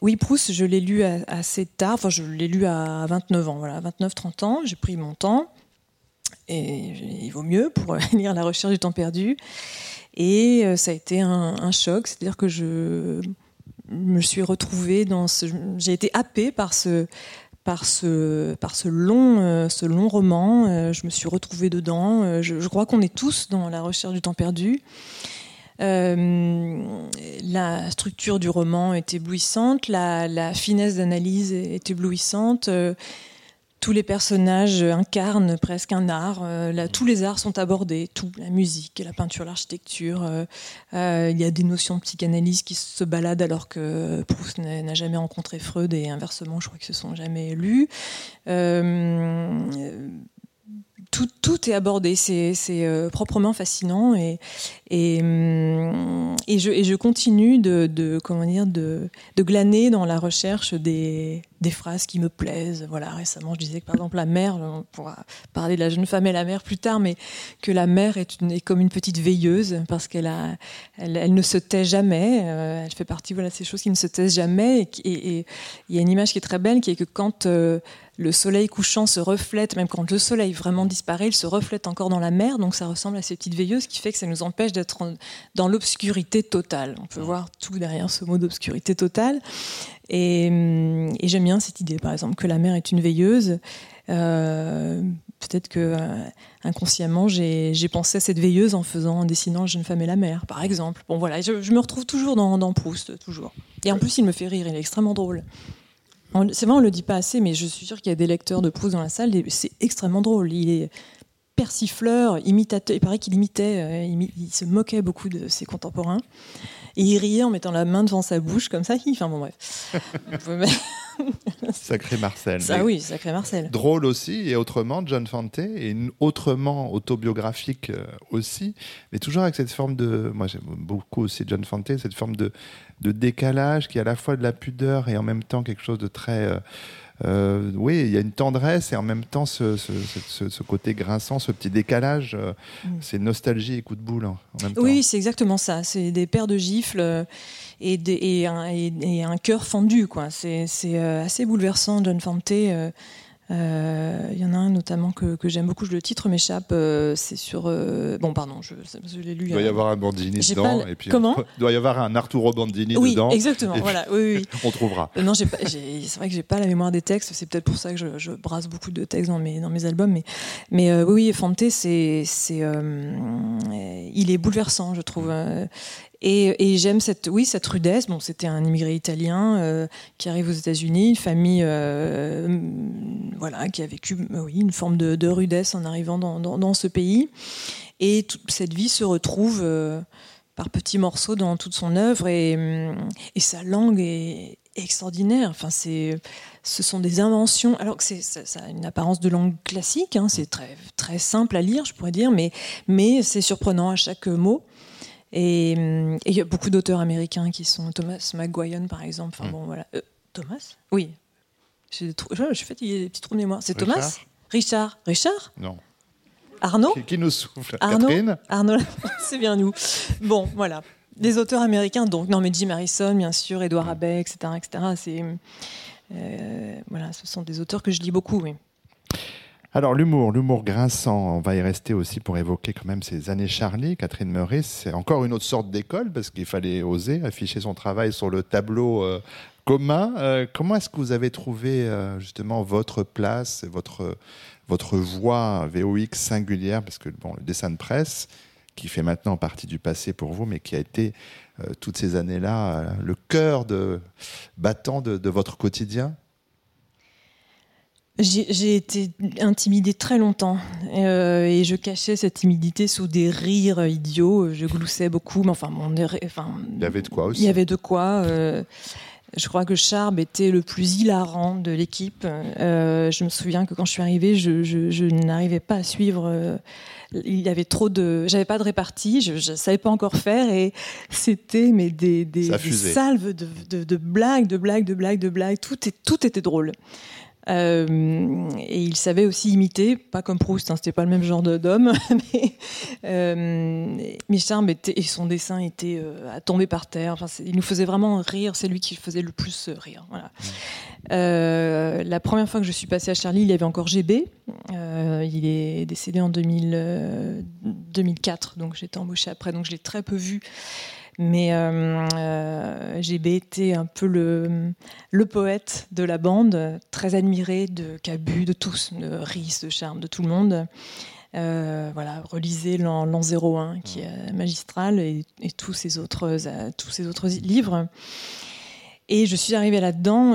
oui, Proust, je l'ai lu assez tard, enfin je l'ai lu à 29 ans, voilà, 29-30 ans, j'ai pris mon temps, il vaut mieux pour lire La recherche du temps perdu. Et euh, ça a été un, choc, c'est-à-dire que je me suis retrouvée dans ce... J'ai été happée par ce, par ce, par ce, long, euh, ce long roman. Euh, je me suis retrouvée dedans. Je, crois qu'on est tous dans la recherche du temps perdu. la structure du roman est éblouissante, la finesse d'analyse est éblouissante tous les personnages incarnent presque un art. Euh, tous les arts sont abordés, tout, la musique, la peinture, l'architecture. Euh, euh, il y a des notions de psychanalyse qui se baladent alors que Proust n'a jamais rencontré Freud et inversement, je crois qu'ils se sont jamais lus tout, est abordé, c'est proprement fascinant et, je, continue de, comment dire, de, glaner dans la recherche des, des, phrases qui me plaisent. Voilà, récemment, je disais que par exemple la mère, on pourra parler de la jeune femme et la mère plus tard, mais que la mère est, une, est comme une petite veilleuse parce qu'elle a, elle, elle, ne se tait jamais. Euh, elle fait partie voilà, de ces choses qui ne se taisent jamais. Et il y a une image qui est très belle, qui est que quand euh, le soleil couchant se reflète, même quand le soleil vraiment disparaît, il se reflète encore dans la mer, donc ça ressemble à ces petites veilleuses, qui fait que ça nous empêche d'être dans l'obscurité totale. On peut voir tout derrière ce mot d'obscurité totale. Et, j'aime bien cette idée, par exemple, que la mer est une veilleuse. Euh, peut-être que euh, inconsciemment j'ai pensé à cette veilleuse en faisant, en dessinant Jeune femme et la mer, par exemple. Bon voilà, je, me retrouve toujours dans, dans Proust, toujours. Et en plus, il me fait rire, il est extrêmement drôle. C'est vrai, on le dit pas assez, mais je suis sûre qu'il y a des lecteurs de Proust dans la salle. C'est extrêmement drôle. Il est persifleur, imitateur. Il paraît qu'il imitait, euh, il, se moquait beaucoup de ses contemporains. Et il riait en mettant la main devant sa bouche, comme ça. Enfin bon, bref. sacré Marcel. Ça, oui, sacré Marcel. Drôle aussi, et autrement, John Fante, et autrement autobiographique euh, aussi, mais toujours avec cette forme de. Moi, j'aime beaucoup aussi John Fante, cette forme de, de décalage qui est à la fois de la pudeur et en même temps quelque chose de très. Euh, euh, oui, il y a une tendresse et en même temps ce, côté grinçant, ce petit décalage. Euh, mm. C'est nostalgie et coup de boule hein, en même temps. Oui, c'est exactement ça. C'est des paires de gifles et, et, un, et, un, cœur fendu. C'est assez bouleversant, John Fante. Il euh, y en a un notamment que, que j'aime beaucoup, je le titre m'échappe, euh, c'est sur... Euh, bon, pardon, je, je l'ai lu. Il doit y avoir un Bandini dedans. Et puis Comment Il doit y avoir un Arturo Bandini oui, dedans. Exactement, voilà. Oui, oui. on trouvera. non, c'est vrai que j'ai pas la mémoire des textes, c'est peut-être pour ça que je, je, brasse beaucoup de textes dans mes, dans mes albums. Mais, mais oui, Fante, c'est, c'est, il est bouleversant, je trouve. Et, j'aime cette, oui, cette rudesse. Bon, c'était un immigré italien euh, qui arrive aux États-Unis, une famille, euh, voilà, qui a vécu, euh, oui, une forme de, rudesse en arrivant dans, ce pays. Et toute cette vie se retrouve par petits morceaux dans toute son œuvre et, sa langue est extraordinaire. Enfin, c'est, ce sont des inventions. Alors que c'est, ça, a une apparence de langue classique, hein, c'est très, très simple à lire, je pourrais dire, mais, mais c'est surprenant à chaque mot. Et il y a beaucoup d'auteurs américains qui sont Thomas McGuigan, par exemple. Enfin, mm. bon, voilà. Euh, Thomas? Oui. Je, je suis fatigué, des petits trous de mémoire. C'est Thomas? Richard Richard? Non. Arnaud? Qui, nous souffle Arnaud? Catherine? Arnaud, c'est bien nous. Bon, voilà. Des auteurs américains, donc, non, mais Jim Harrison, bien sûr, Edouard mm. Abbey, etc. etc. C'est, euh, voilà, ce sont des auteurs que je lis beaucoup, oui. Alors l'humour, l'humour grinçant, on va y rester aussi pour évoquer quand même ces années Charlie. Catherine Meurice, c'est encore une autre sorte d'école parce qu'il fallait oser afficher son travail sur le tableau euh, commun. Euh, comment est-ce que vous avez trouvé euh, justement votre place, votre, votre voix VOX singulière? Parce que bon, le dessin de presse, qui fait maintenant partie du passé pour vous, mais qui a été toutes ces années-là le cœur de, battant de votre quotidien? J'ai été intimidée très longtemps euh, et je cachais cette timidité sous des rires idiots. Je gloussais beaucoup, mais enfin, mon, enfin il y avait de quoi aussi. Il y avait de quoi. Euh, Je crois que Charb était le plus hilarant de l'équipe. je me souviens que quand je suis arrivée, je, n'arrivais pas à suivre. il y avait trop de, j'avais pas de répartie, je, ne savais pas encore faire et c'était mais des, salves de, de, blagues, de blagues, de blagues, de blagues. Tout, est, tout était drôle. Euh, et il savait aussi imiter, pas comme Proust, hein, c'était pas le même genre d'homme, mais, euh, était, et son dessin était euh, à tomber par terre. Enfin, il nous faisait vraiment rire, c'est lui qui faisait le plus rire. Voilà. Euh, la première fois que je suis passée à Charlie, il y avait encore GB. il est décédé en 2000, 2004, donc j'étais embauchée après, donc je l'ai très peu vu. Mais euh, euh, GB était un peu le, le, poète de la bande, très admiré de Cabu, de tous, de Rhys, de Charme, de tout le monde. Euh, voilà, relisez l'an 01 qui est magistral et, tous ces autres, tous ces autres livres. Et je suis arrivée là-dedans,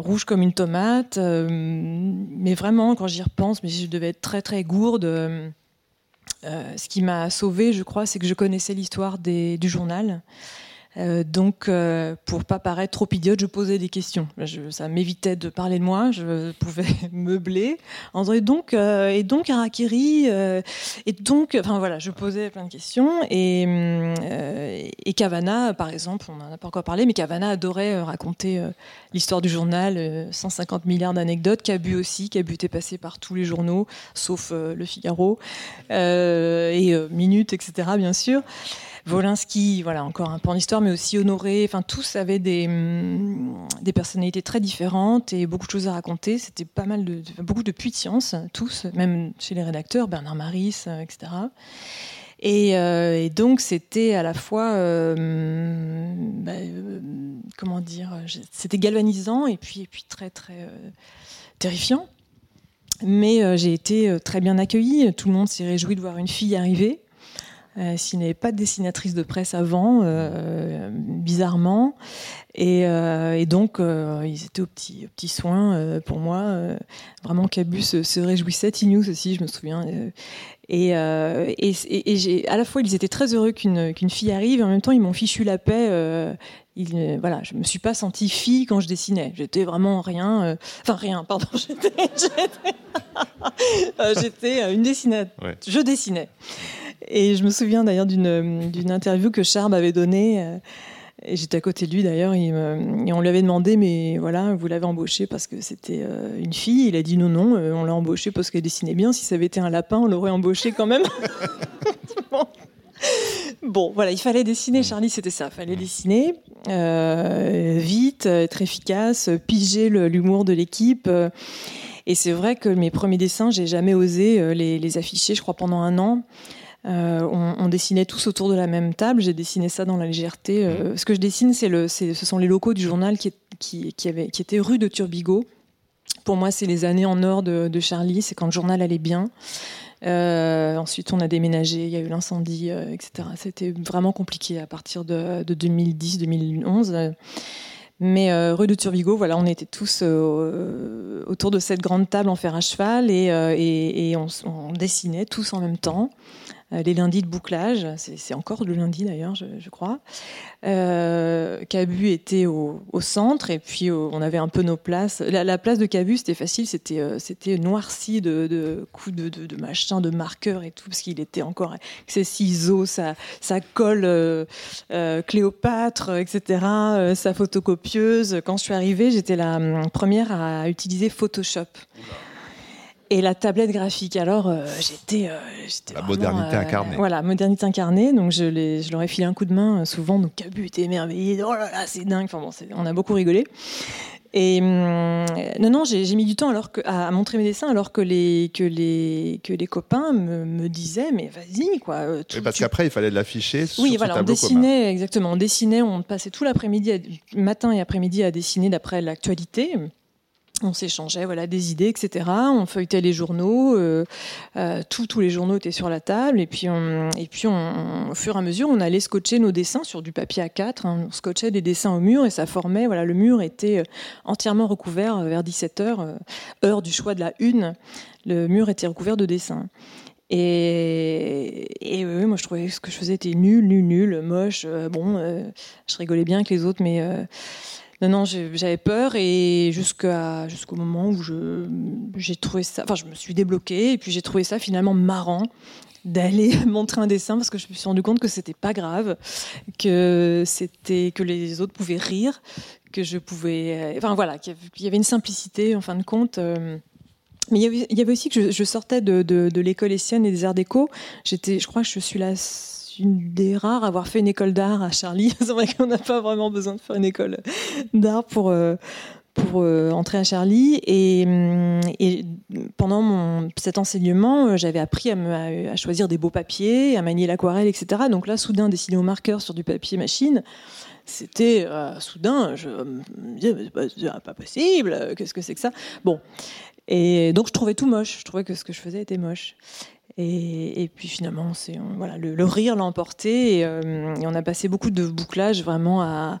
rouge comme une tomate, mais vraiment, quand j'y repense, mais je devais être très très gourde. Euh, ce qui m'a sauvée, je crois, c'est que je connaissais l'histoire du journal. Euh, donc, euh, pour pas paraître trop idiote, je posais des questions. ça m'évitait de parler de moi. Je pouvais meubler. André, donc, euh, et donc Harakiri, et donc, enfin voilà, je posais plein de questions. Et, et Cavana, par exemple, on n'en a pas encore parlé, mais Cavana adorait raconter l'histoire du journal, 150 milliards d'anecdotes. Cabu aussi, Cabu était passé par tous les journaux, sauf Le Figaro et Minute, etc. Bien sûr. Volinsky, voilà, encore un pan d'histoire, mais aussi Honoré. Enfin, tous avaient des, mm, des personnalités très différentes et beaucoup de choses à raconter. C'était pas mal de, beaucoup de puissance, tous, même chez les rédacteurs, Bernard Maris, euh, etc. Euh, et, donc, c'était à la fois, euh, bah, comment dire, c'était galvanisant et puis, et puis très, très terrifiant. Mais j'ai été très bien accueillie. Tout le monde s'est réjoui de voir une fille arriver. Euh, s'il n'y avait pas de dessinatrice de presse avant, euh, bizarrement. Et, euh, donc, ils étaient aux petits, petits soins pour moi. vraiment, Cabus se, réjouissait, T-News aussi, je me souviens. Et, et, à la fois, ils étaient très heureux qu'une fille arrive, et en même temps, ils m'ont fichu la paix. Il, voilà, je me suis pas sentie fille quand je dessinais. J'étais vraiment rien. enfin, rien, pardon. J'étais une dessinatrice. Je dessinais. Et je me souviens d'ailleurs d'une interview que Charb avait donnée. Euh, et j'étais à côté de lui d'ailleurs, et on lui avait demandé, mais voilà, vous l'avez embauché parce que c'était euh, une fille. Il a dit non, non, euh, on l'a embauché parce qu'elle dessinait bien. Si ça avait été un lapin, on l'aurait embauché quand même. bon. voilà, il fallait dessiner, Charlie, c'était ça. Il fallait dessiner vite, être efficace, piger l'humour de l'équipe. et c'est vrai que mes premiers dessins, j'ai jamais osé les, les, afficher, je crois, pendant un an. Euh, on, dessinait tous autour de la même table. J'ai dessiné ça dans la légèreté. Euh, ce que je dessine, c'est le, ce sont les locaux du journal qui, qui, qui, avait, qui étaient rue de Turbigo. Pour moi, c'est les années en or de, Charlie. C'est quand le journal allait bien. Euh, ensuite, on a déménagé, il y a eu l'incendie, etc. C'était vraiment compliqué à partir de, 2010-2011. Mais rue de Turbigo, voilà, on était tous autour de cette grande table en fer à cheval et, et, on, on, dessinait tous en même temps. Euh, les lundis de bouclage, c'est encore le lundi d'ailleurs, je, crois. Euh, Cabu était au, centre et puis euh, on avait un peu nos places. La, place de Cabu, c'était facile, c'était noirci de, coups de, de, machin, de marqueurs et tout, parce qu'il était encore avec ses ciseaux, sa, sa colle Cléopâtre, etc., sa photocopieuse. Quand je suis arrivée, j'étais la hum, première à utiliser Photoshop et la tablette graphique. Alors, euh, j'étais. Euh, la modernité euh, incarnée. Voilà, modernité incarnée. Donc, je, je leur ai filé un coup de main souvent. Donc, Cabu était émerveillé. Oh là là, c'est dingue. Enfin, bon, on a beaucoup rigolé. Et hum, non, non, j'ai mis du temps alors que, à, montrer mes dessins, alors que les, que les, que les copains me, me disaient, mais vas-y, quoi. parce qu'après, il fallait l'afficher sur Oui, voilà, on dessinait, exactement. On dessinait, on passait tout l'après-midi, matin et après-midi à dessiner d'après l'actualité on s'échangeait voilà des idées, etc. On feuilletait les journaux, euh, euh, tous les journaux étaient sur la table, et puis, on, et puis au fur et à mesure, on allait scotcher nos dessins sur du papier A4. Hein. on scotchait des dessins au mur et ça formait, voilà, le mur était euh, entièrement recouvert vers 17 h heure du choix de la une. Le mur était recouvert de dessins. Et, et moi, je trouvais que ce que je faisais était nul, nul, nul, moche. bon, je rigolais bien avec les autres, mais non, non, j'avais peur et jusqu'à jusqu'au moment où j'ai trouvé ça, enfin, je me suis débloquée et puis j'ai trouvé ça finalement marrant d'aller montrer un dessin parce que je me suis rendu compte que c'était pas grave, que c'était que les autres pouvaient rire, que je pouvais, enfin voilà, qu'il y avait une simplicité en fin de compte. Euh, mais il y, avait, aussi que je, sortais de, de, l'école essienne et des arts déco. J'étais, je crois que je suis là une des rares à avoir fait une école d'art à Charlie. C'est vrai qu'on n'a pas vraiment besoin de faire une école d'art pour, euh, pour euh, entrer à Charlie. Et, hum, et pendant mon, cet enseignement, euh, j'avais appris à, à, choisir des beaux papiers, à manier l'aquarelle, etc. Donc là, soudain, dessiner au marqueur sur du papier machine, c'était soudain, je me disais, c'est pas possible, qu'est-ce que c'est que ça? Bon. Et donc je trouvais tout moche, je trouvais que ce que je faisais était moche. Et, puis finalement, c'est voilà, le, rire l'a emporté euh, et, on a passé beaucoup de bouclages vraiment à,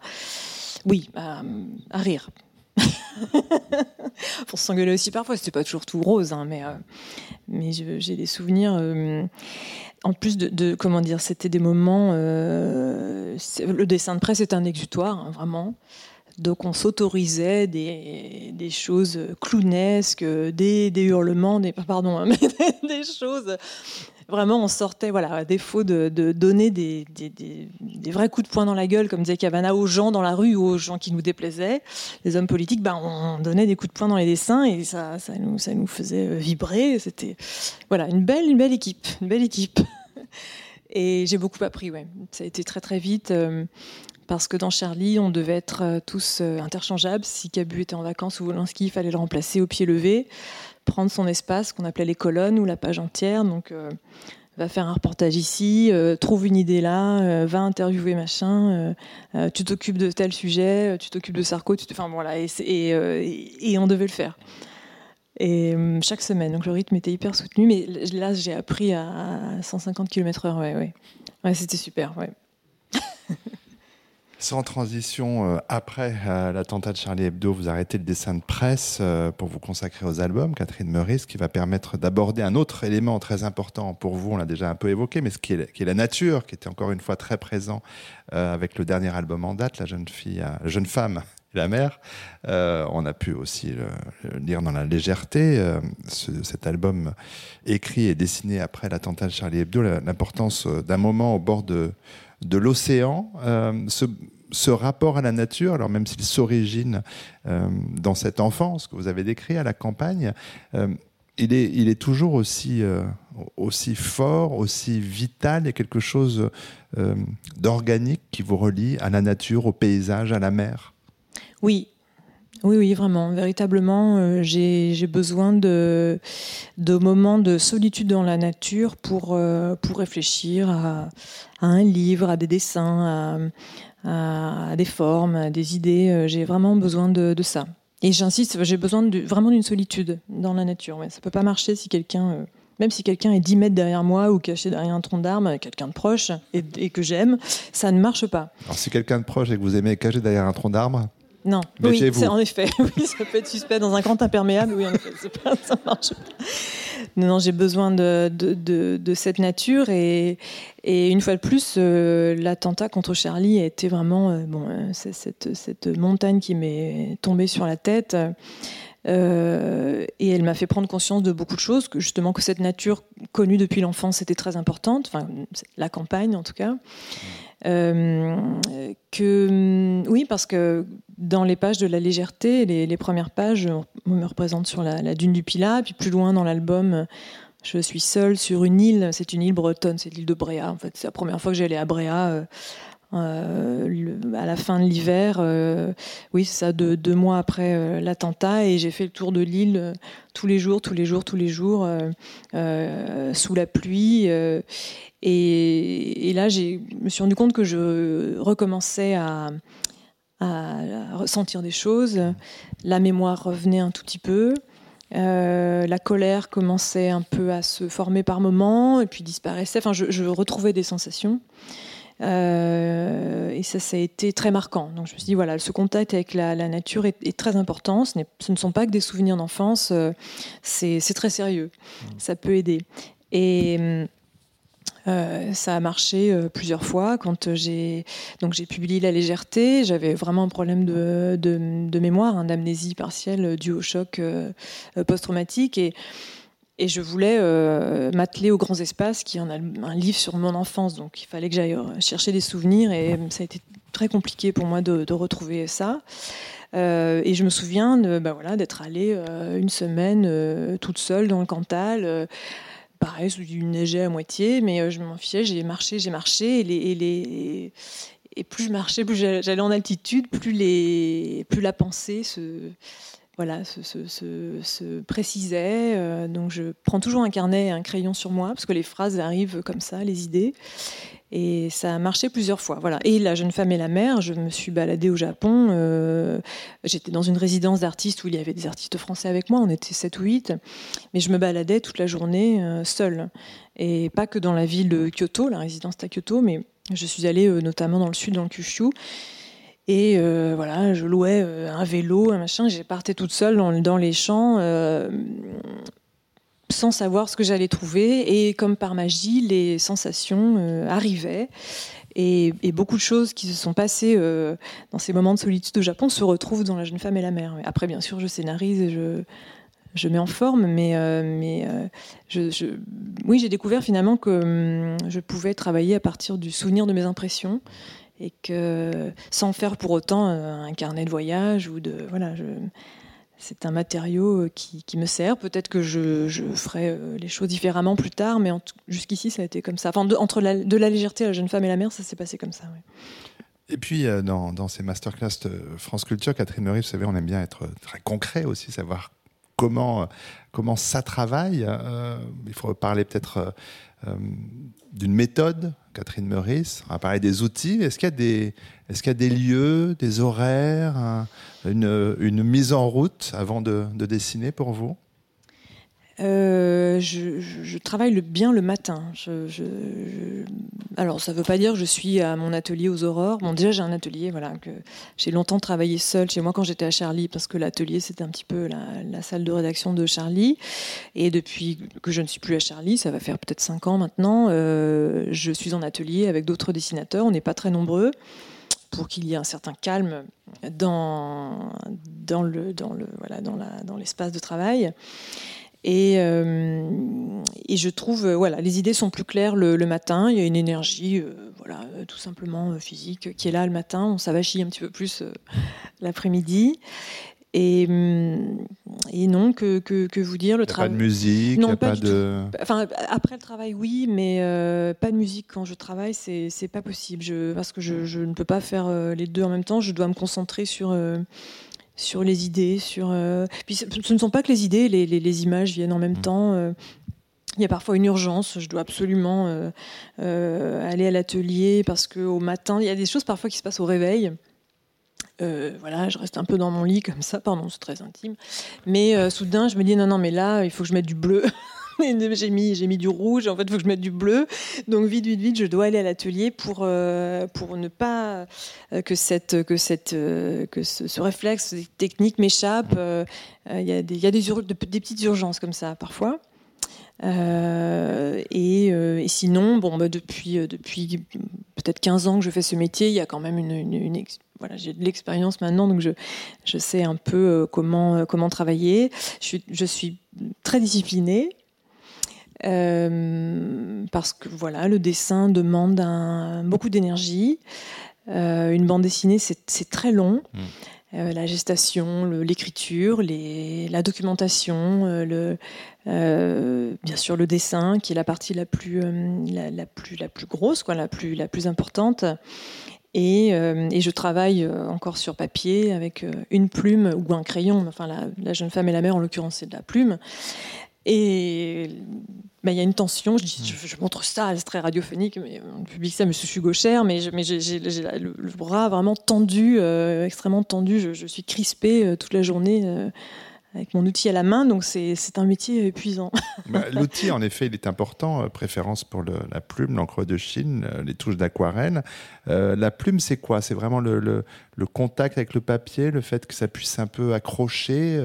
oui, à, rire. Pour s'engueuler aussi parfois, c'était pas toujours tout rose, hein, mais, euh, mais j'ai des souvenirs. Euh, en plus de, comment dire, c'était des moments. le dessin de presse est un exutoire, hein, vraiment. Donc on s'autorisait des, des, choses clownesques, des, des hurlements, des, pardon, hein, mais des, choses. Vraiment, on sortait, voilà, à défaut de, donner des, vrais coups de poing dans la gueule, comme disait Cavana, aux gens dans la rue ou aux gens qui nous déplaisaient, les hommes politiques, ben, on donnait des coups de poing dans les dessins et ça, ça, nous, ça nous faisait vibrer. C'était voilà, une belle, une belle équipe, une belle équipe. Et j'ai beaucoup appris, ouais. Ça a été très très vite. Parce que dans Charlie, on devait être euh, tous euh, interchangeables. Si Cabu était en vacances ou Wolinski, il fallait le remplacer au pied levé, prendre son espace qu'on appelait les colonnes ou la page entière. Donc, euh, va faire un reportage ici, trouve une idée là, va interviewer machin, tu t'occupes de tel sujet, tu t'occupes de Sarko, tu enfin voilà, et, et, on devait le faire. Et chaque semaine, donc le rythme était hyper soutenu, mais là j'ai appris à 150 km/h, ouais, ouais. ouais c'était super, ouais. Sans transition, euh, après euh, l'attentat de Charlie Hebdo, vous arrêtez le dessin de presse euh, pour vous consacrer aux albums, Catherine Meurice, qui va permettre d'aborder un autre élément très important pour vous, on l'a déjà un peu évoqué, mais ce qui est, la nature, qui était encore une fois très présent avec le dernier album en date, La jeune, fille, la jeune femme et la mère. on a pu aussi le, lire dans la légèreté, cet album écrit et dessiné après l'attentat de Charlie Hebdo, l'importance d'un moment au bord de de l'océan, euh, ce, rapport à la nature, alors même s'il s'origine euh, dans cette enfance que vous avez décrit à la campagne, euh, il, est, toujours aussi, aussi fort, aussi vital, il y a quelque chose d'organique qui vous relie à la nature, au paysage, à la mer? Oui, oui, oui, vraiment, véritablement, j'ai besoin de, moments de solitude dans la nature pour, pour réfléchir à, un livre, à des dessins, à, des formes, à des idées. Euh, j'ai vraiment besoin de, ça. Et j'insiste, j'ai besoin vraiment d'une solitude dans la nature. Ouais. Ça peut pas marcher si quelqu'un, euh, même si quelqu'un est 10 mètres derrière moi ou caché derrière un tronc d'arbre, quelqu'un de proche et, que j'aime, ça ne marche pas. Alors si quelqu'un de proche et que vous aimez caché derrière un tronc d'arbre, non, oui, c'est en effet. Oui, ça peut être suspect dans un grand imperméable. Oui, en effet, pas, ça marche pas. Non, j'ai besoin de, de, cette nature et, et, une fois de plus, euh, l'attentat contre Charlie a été vraiment euh, bon, euh, cette, cette, montagne qui m'est tombée sur la tête. Et elle m'a fait prendre conscience de beaucoup de choses, que justement que cette nature connue depuis l'enfance était très importante, enfin la campagne en tout cas. Euh, que oui, parce que dans les pages de la légèreté, les, premières pages, on me représente sur la, dune du Pilat, puis plus loin dans l'album, je suis seule sur une île. C'est une île bretonne, c'est l'île de Bréa. En fait, c'est la première fois que j'allais à Bréa. Euh, euh, à la fin de l'hiver, oui, c'est ça, deux, mois après l'attentat, et j'ai fait le tour de l'île tous les jours, tous les jours, tous les jours, sous la pluie. Et, là, je me suis rendu compte que je recommençais à, ressentir des choses. La mémoire revenait un tout petit peu. Euh, la colère commençait un peu à se former par moments et puis disparaissait. Enfin, je, retrouvais des sensations. Euh, et ça, ça a été très marquant. Donc je me suis dit, voilà, ce contact avec la, nature est, très important. Ce, ce, ne sont pas que des souvenirs d'enfance, euh, c'est très sérieux. Mmh. Ça peut aider. Et euh, ça a marché euh, plusieurs fois. Quand j'ai donc j'ai publié La légèreté, j'avais vraiment un problème de, de, mémoire, hein, d'amnésie partielle due au choc euh, post-traumatique et et je voulais m'atteler aux grands espaces, qui en a un livre sur mon enfance, donc il fallait que j'aille chercher des souvenirs et ça a été très compliqué pour moi de, retrouver ça. et je me souviens de, bah voilà, d'être allée une semaine toute seule dans le Cantal pareil, il neigeait à moitié, mais euh, je m'en fichais, j'ai marché, j'ai marché, et, plus je marchais, plus j'allais en altitude, plus la pensée se, voilà, se, précisait. Euh, donc je prends toujours un carnet et un crayon sur moi, parce que les phrases arrivent comme ça, les idées. Et ça a marché plusieurs fois. Voilà. Et la jeune femme et la mère, je me suis baladée au Japon. Euh, j'étais dans une résidence d'artistes où il y avait des artistes français avec moi. On était 7 ou 8. Mais je me baladais toute la journée euh, seule. Et pas que dans la ville de Kyoto, la résidence à Kyoto, mais je suis allée notamment dans le sud, dans le Kyushu. Et voilà, je louais un vélo, un machin. J'ai partais toute seule dans, les champs sans savoir ce que j'allais trouver. Et comme par magie, les sensations euh, arrivaient. Et, beaucoup de choses qui se sont passées euh, dans ces moments de solitude au Japon se retrouvent dans La jeune femme et la mère. Après, bien sûr, je scénarise et je, mets en forme, mais, euh, oui, j'ai découvert finalement que hum, je pouvais travailler à partir du souvenir de mes impressions et que sans faire pour autant un carnet de voyage ou de voilà. Je, c'est un matériau euh, qui, me sert. Peut-être que je, ferai euh, les choses différemment plus tard, mais jusqu'ici, ça a été comme ça. Enfin, entre la, de la légèreté à la jeune femme et la mère, ça s'est passé comme ça. Et puis, euh, dans, ces masterclass France Culture, Catherine Meurice, vous savez, on aime bien être très concret aussi, savoir comment, comment ça travaille. il faut parler peut-être d'une méthode, Catherine Meurice. On va parler des outils. Est-ce qu'il y a des, est-ce qu'il y a des lieux, des horaires, une, mise en route avant de dessiner pour vous? Euh, je, travaille bien le matin. alors, ça ne veut pas dire que je suis à mon atelier aux aurores. Bon, déjà, j'ai un atelier. Voilà, j'ai longtemps travaillé seul chez moi quand j'étais à Charlie, parce que l'atelier c'était un petit peu la, salle de rédaction de Charlie. Et depuis que je ne suis plus à Charlie, ça va faire peut-être cinq ans maintenant, euh, je suis en atelier avec d'autres dessinateurs. On n'est pas très nombreux pour qu'il y ait un certain calme dans l'espace de travail. Et, euh, et, je trouve, euh, voilà, les idées sont plus claires le, matin. Il y a une énergie, euh, voilà, tout simplement physique, qui est là le matin. On s'avachit un petit peu plus l'après-midi. Et, et, non, que, que, vous dire, le travail. Pas de musique, non, pas, de. Enfin, après le travail, oui, mais pas de musique quand je travaille, c'est pas possible. Je, parce que je, je, ne peux pas faire les deux en même temps. Je dois me concentrer sur sur les idées, sur. Euh, puis ce ne sont pas que les idées, les, les, images viennent en même mmh. temps. Euh, il y a parfois une urgence, je dois absolument euh, aller à l'atelier parce qu'au matin, il y a des choses parfois qui se passent au réveil. voilà, je reste un peu dans mon lit comme ça, pardon, c'est très intime. Mais soudain, je me dis non, non, mais là, il faut que je mette du bleu. j'ai mis, j'ai mis du rouge, en fait, il faut que je mette du bleu. Donc, vite, vite, vite, je dois aller à l'atelier pour, euh, pour ne pas euh, que, cette, que, cette, euh, que ce, réflexe technique m'échappe. Il y a, des, y a des, des, petites urgences comme ça, parfois. Et, sinon, bon, bah, depuis, depuis peut-être 15 ans que je fais ce métier, il y a quand même une, voilà, j'ai de l'expérience maintenant, donc je, je sais un peu comment, comment travailler. Je suis très disciplinée. Euh, parce que voilà, le dessin demande un, beaucoup d'énergie. Euh, une bande dessinée, c'est très long. Mm. Euh, la gestation, l'écriture, la documentation, le, bien sûr le dessin, qui est la partie la plus, la, plus, la plus grosse, quoi, la, plus, la plus importante. Et, et, je travaille encore sur papier avec une plume ou un crayon. Enfin, la, la jeune femme et la mère, en l'occurrence, c'est de la plume. Et bah, il y a une tension. Je, dis, je, montre ça, c'est très radiophonique, mais on publie ça, mais je suis gauchère, mais, mais j'ai le, bras vraiment tendu, euh, extrêmement tendu. Je, suis crispée euh, toute la journée euh, avec mon outil à la main, donc c'est un métier épuisant. Bah, l'outil, en effet, il est important. Euh, préférence pour la plume, l'encre de Chine, euh, les touches d'aquarelle. Euh, la plume, c'est quoi? C'est vraiment le, le, contact avec le papier, le fait que ça puisse un peu accrocher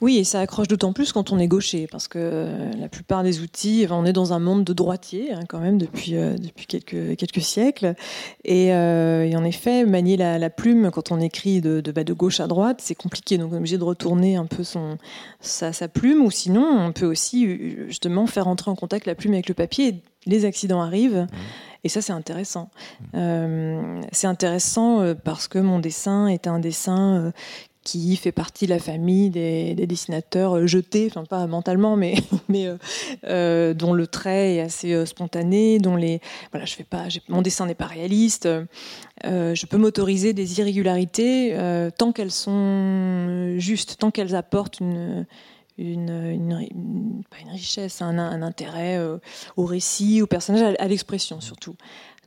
Oui, et ça accroche d'autant plus quand on est gaucher, parce que la plupart des outils, on est dans un monde de droitier, hein, quand même, depuis, depuis quelques, quelques siècles. Et, en effet, manier la, plume quand on écrit de, de, bah, de gauche à droite, c'est compliqué. Donc on est obligé de retourner un peu son, sa, plume, ou sinon on peut aussi justement faire entrer en contact la plume avec le papier. les accidents arrivent. Mmh. Et ça, c'est intéressant. Mmh. Euh, c'est intéressant euh, parce que mon dessin est un dessin euh, qui fait partie de la famille des, dessinateurs jetés, enfin pas mentalement, mais, mais dont le trait est assez spontané, dont les voilà, je fais pas, mon dessin n'est pas réaliste. je peux m'autoriser des irrégularités tant qu'elles sont justes, tant qu'elles apportent une pas une richesse, un, intérêt euh, au récit, au personnage, à, l'expression surtout.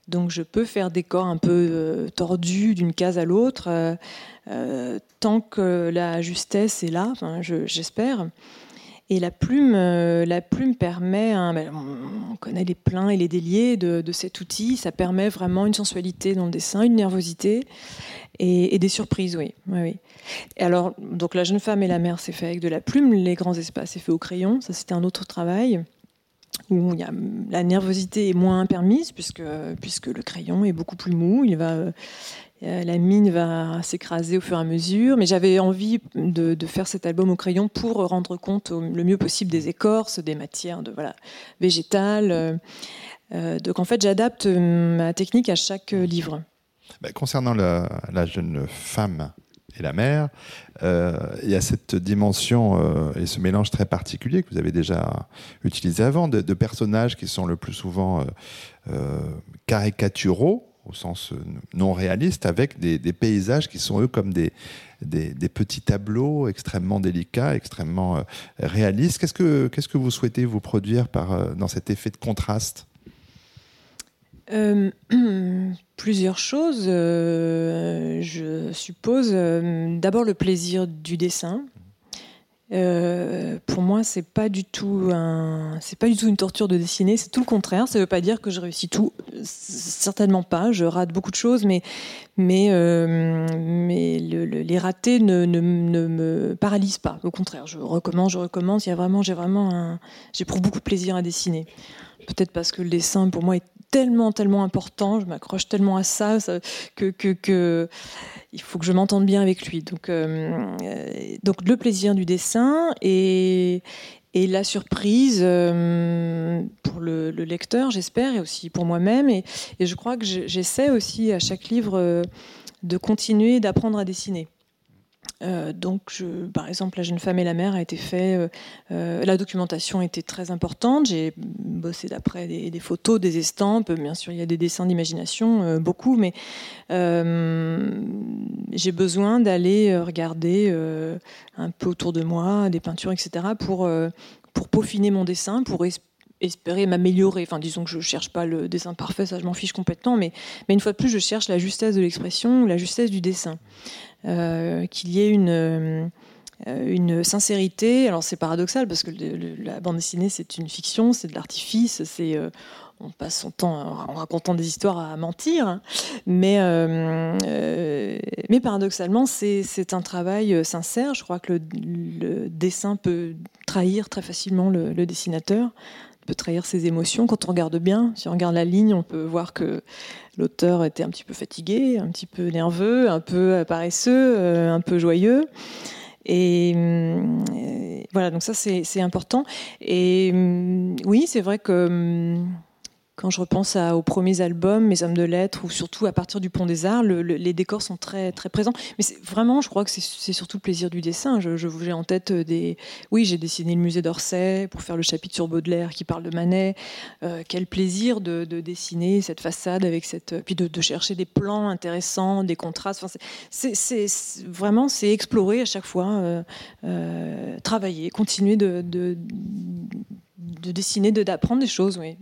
Donc je peux faire des corps un peu euh, tordus d'une case à l'autre, euh, tant que la justesse est là, j'espère. Et la plume, la plume permet, ben, on connaît les pleins et les déliés de, de, cet outil, ça permet vraiment une sensualité dans le dessin, une nervosité et, des surprises, oui. oui, Et alors, donc la jeune femme et la mère, c'est fait avec de la plume. Les grands espaces, c'est fait au crayon. Ça, c'était un autre travail où a, la nervosité est moins permise puisque, puisque le crayon est beaucoup plus mou. Il va, euh, la mine va s'écraser au fur et à mesure. Mais j'avais envie de, faire cet album au crayon pour rendre compte le mieux possible des écorces, des matières de, voilà, végétales. Euh, donc en fait, j'adapte ma technique à chaque livre. Bah, concernant la, jeune femme et la mère, euh, il y a cette dimension euh, et ce mélange très particulier que vous avez déjà utilisé avant, de, personnages qui sont le plus souvent euh, caricaturaux, au sens non réaliste, avec des, paysages qui sont eux comme des, des, petits tableaux extrêmement délicats, extrêmement réalistes. Qu'est-ce que, qu'est-ce que vous souhaitez vous produire par, dans cet effet de contraste? Euh, plusieurs choses. Euh, je suppose euh, d'abord le plaisir du dessin. pour moi, c'est pas du tout un, c'est pas du tout une torture de dessiner. C'est tout le contraire. Ça veut pas dire que je réussis tout. Certainement pas. Je rate beaucoup de choses, mais mais les ratés ne, ne, ne, me paralysent pas. Au contraire, je recommence, je recommence. Il y a vraiment, j'ai vraiment un, j'éprouve beaucoup de plaisir à dessiner. Peut-être parce que le dessin pour moi est tellement, tellement important, je m'accroche tellement à ça, que, que, il faut que je m'entende bien avec lui. Donc, euh, donc le plaisir du dessin et, et la surprise euh, pour le, lecteur, j'espère, et aussi pour moi-même. Et, je crois que j'essaie aussi à chaque livre euh, de continuer d'apprendre à dessiner. Euh, donc, par exemple, La jeune femme et la mère a été fait. Euh, euh, la documentation était très importante. J'ai bossé d'après des, photos, des estampes. Bien sûr, il y a des dessins d'imagination, beaucoup, mais j'ai besoin d'aller regarder un peu autour de moi, des peintures, etc., pour, pour peaufiner mon dessin, pour espérer m'améliorer. Enfin, disons que je cherche pas le dessin parfait, ça je m'en fiche complètement, mais, mais une fois de plus, je cherche la justesse de l'expression, la justesse du dessin. Euh, qu'il y ait une, euh, une sincérité. Alors c'est paradoxal parce que la bande dessinée c'est une fiction, c'est de l'artifice, c'est euh, on passe son temps en racontant des histoires à mentir, hein. mais, mais paradoxalement, c'est un travail sincère. Je crois que le, dessin peut trahir très facilement le, le, dessinateur, peut trahir ses émotions. Quand on regarde bien, si on regarde la ligne, on peut voir que l'auteur était un petit peu fatigué, un petit peu nerveux, un peu paresseux, euh, un peu joyeux. Et, hum, voilà, donc ça c'est important. Et hum, oui, c'est vrai que quand je repense aux premiers albums, mes hommes de lettres, ou surtout à partir du Pont des Arts, les décors sont très très présents. Mais vraiment, je crois que c'est surtout le plaisir du dessin. Je, j'ai en tête des. Oui, j'ai dessiné le musée d'Orsay pour faire le chapitre sur Baudelaire qui parle de Manet. Euh, quel plaisir de, dessiner cette façade avec cette. Puis de, chercher des plans intéressants, des contrastes. Vraiment c'est explorer à chaque fois, euh, euh, travailler, continuer de, de, de dessiner, d'apprendre des choses. Oui.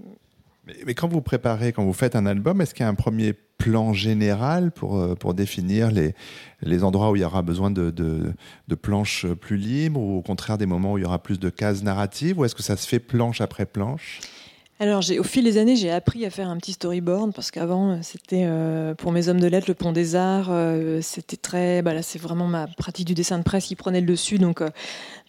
Mais, quand vous préparez, quand vous faites un album, est-ce qu'il y a un premier plan général pour, euh, pour définir les, les endroits où il y aura besoin de, de, planches plus libres ou au contraire des moments où il y aura plus de cases narratives ou est-ce que ça se fait planche après planche? Alors, au fil des années, j'ai appris à faire un petit storyboard parce qu'avant, euh, c'était euh, pour mes hommes de lettres, le Pont des Arts, c'était très. Bah c'est vraiment ma pratique du dessin de presse qui prenait le dessus. Donc,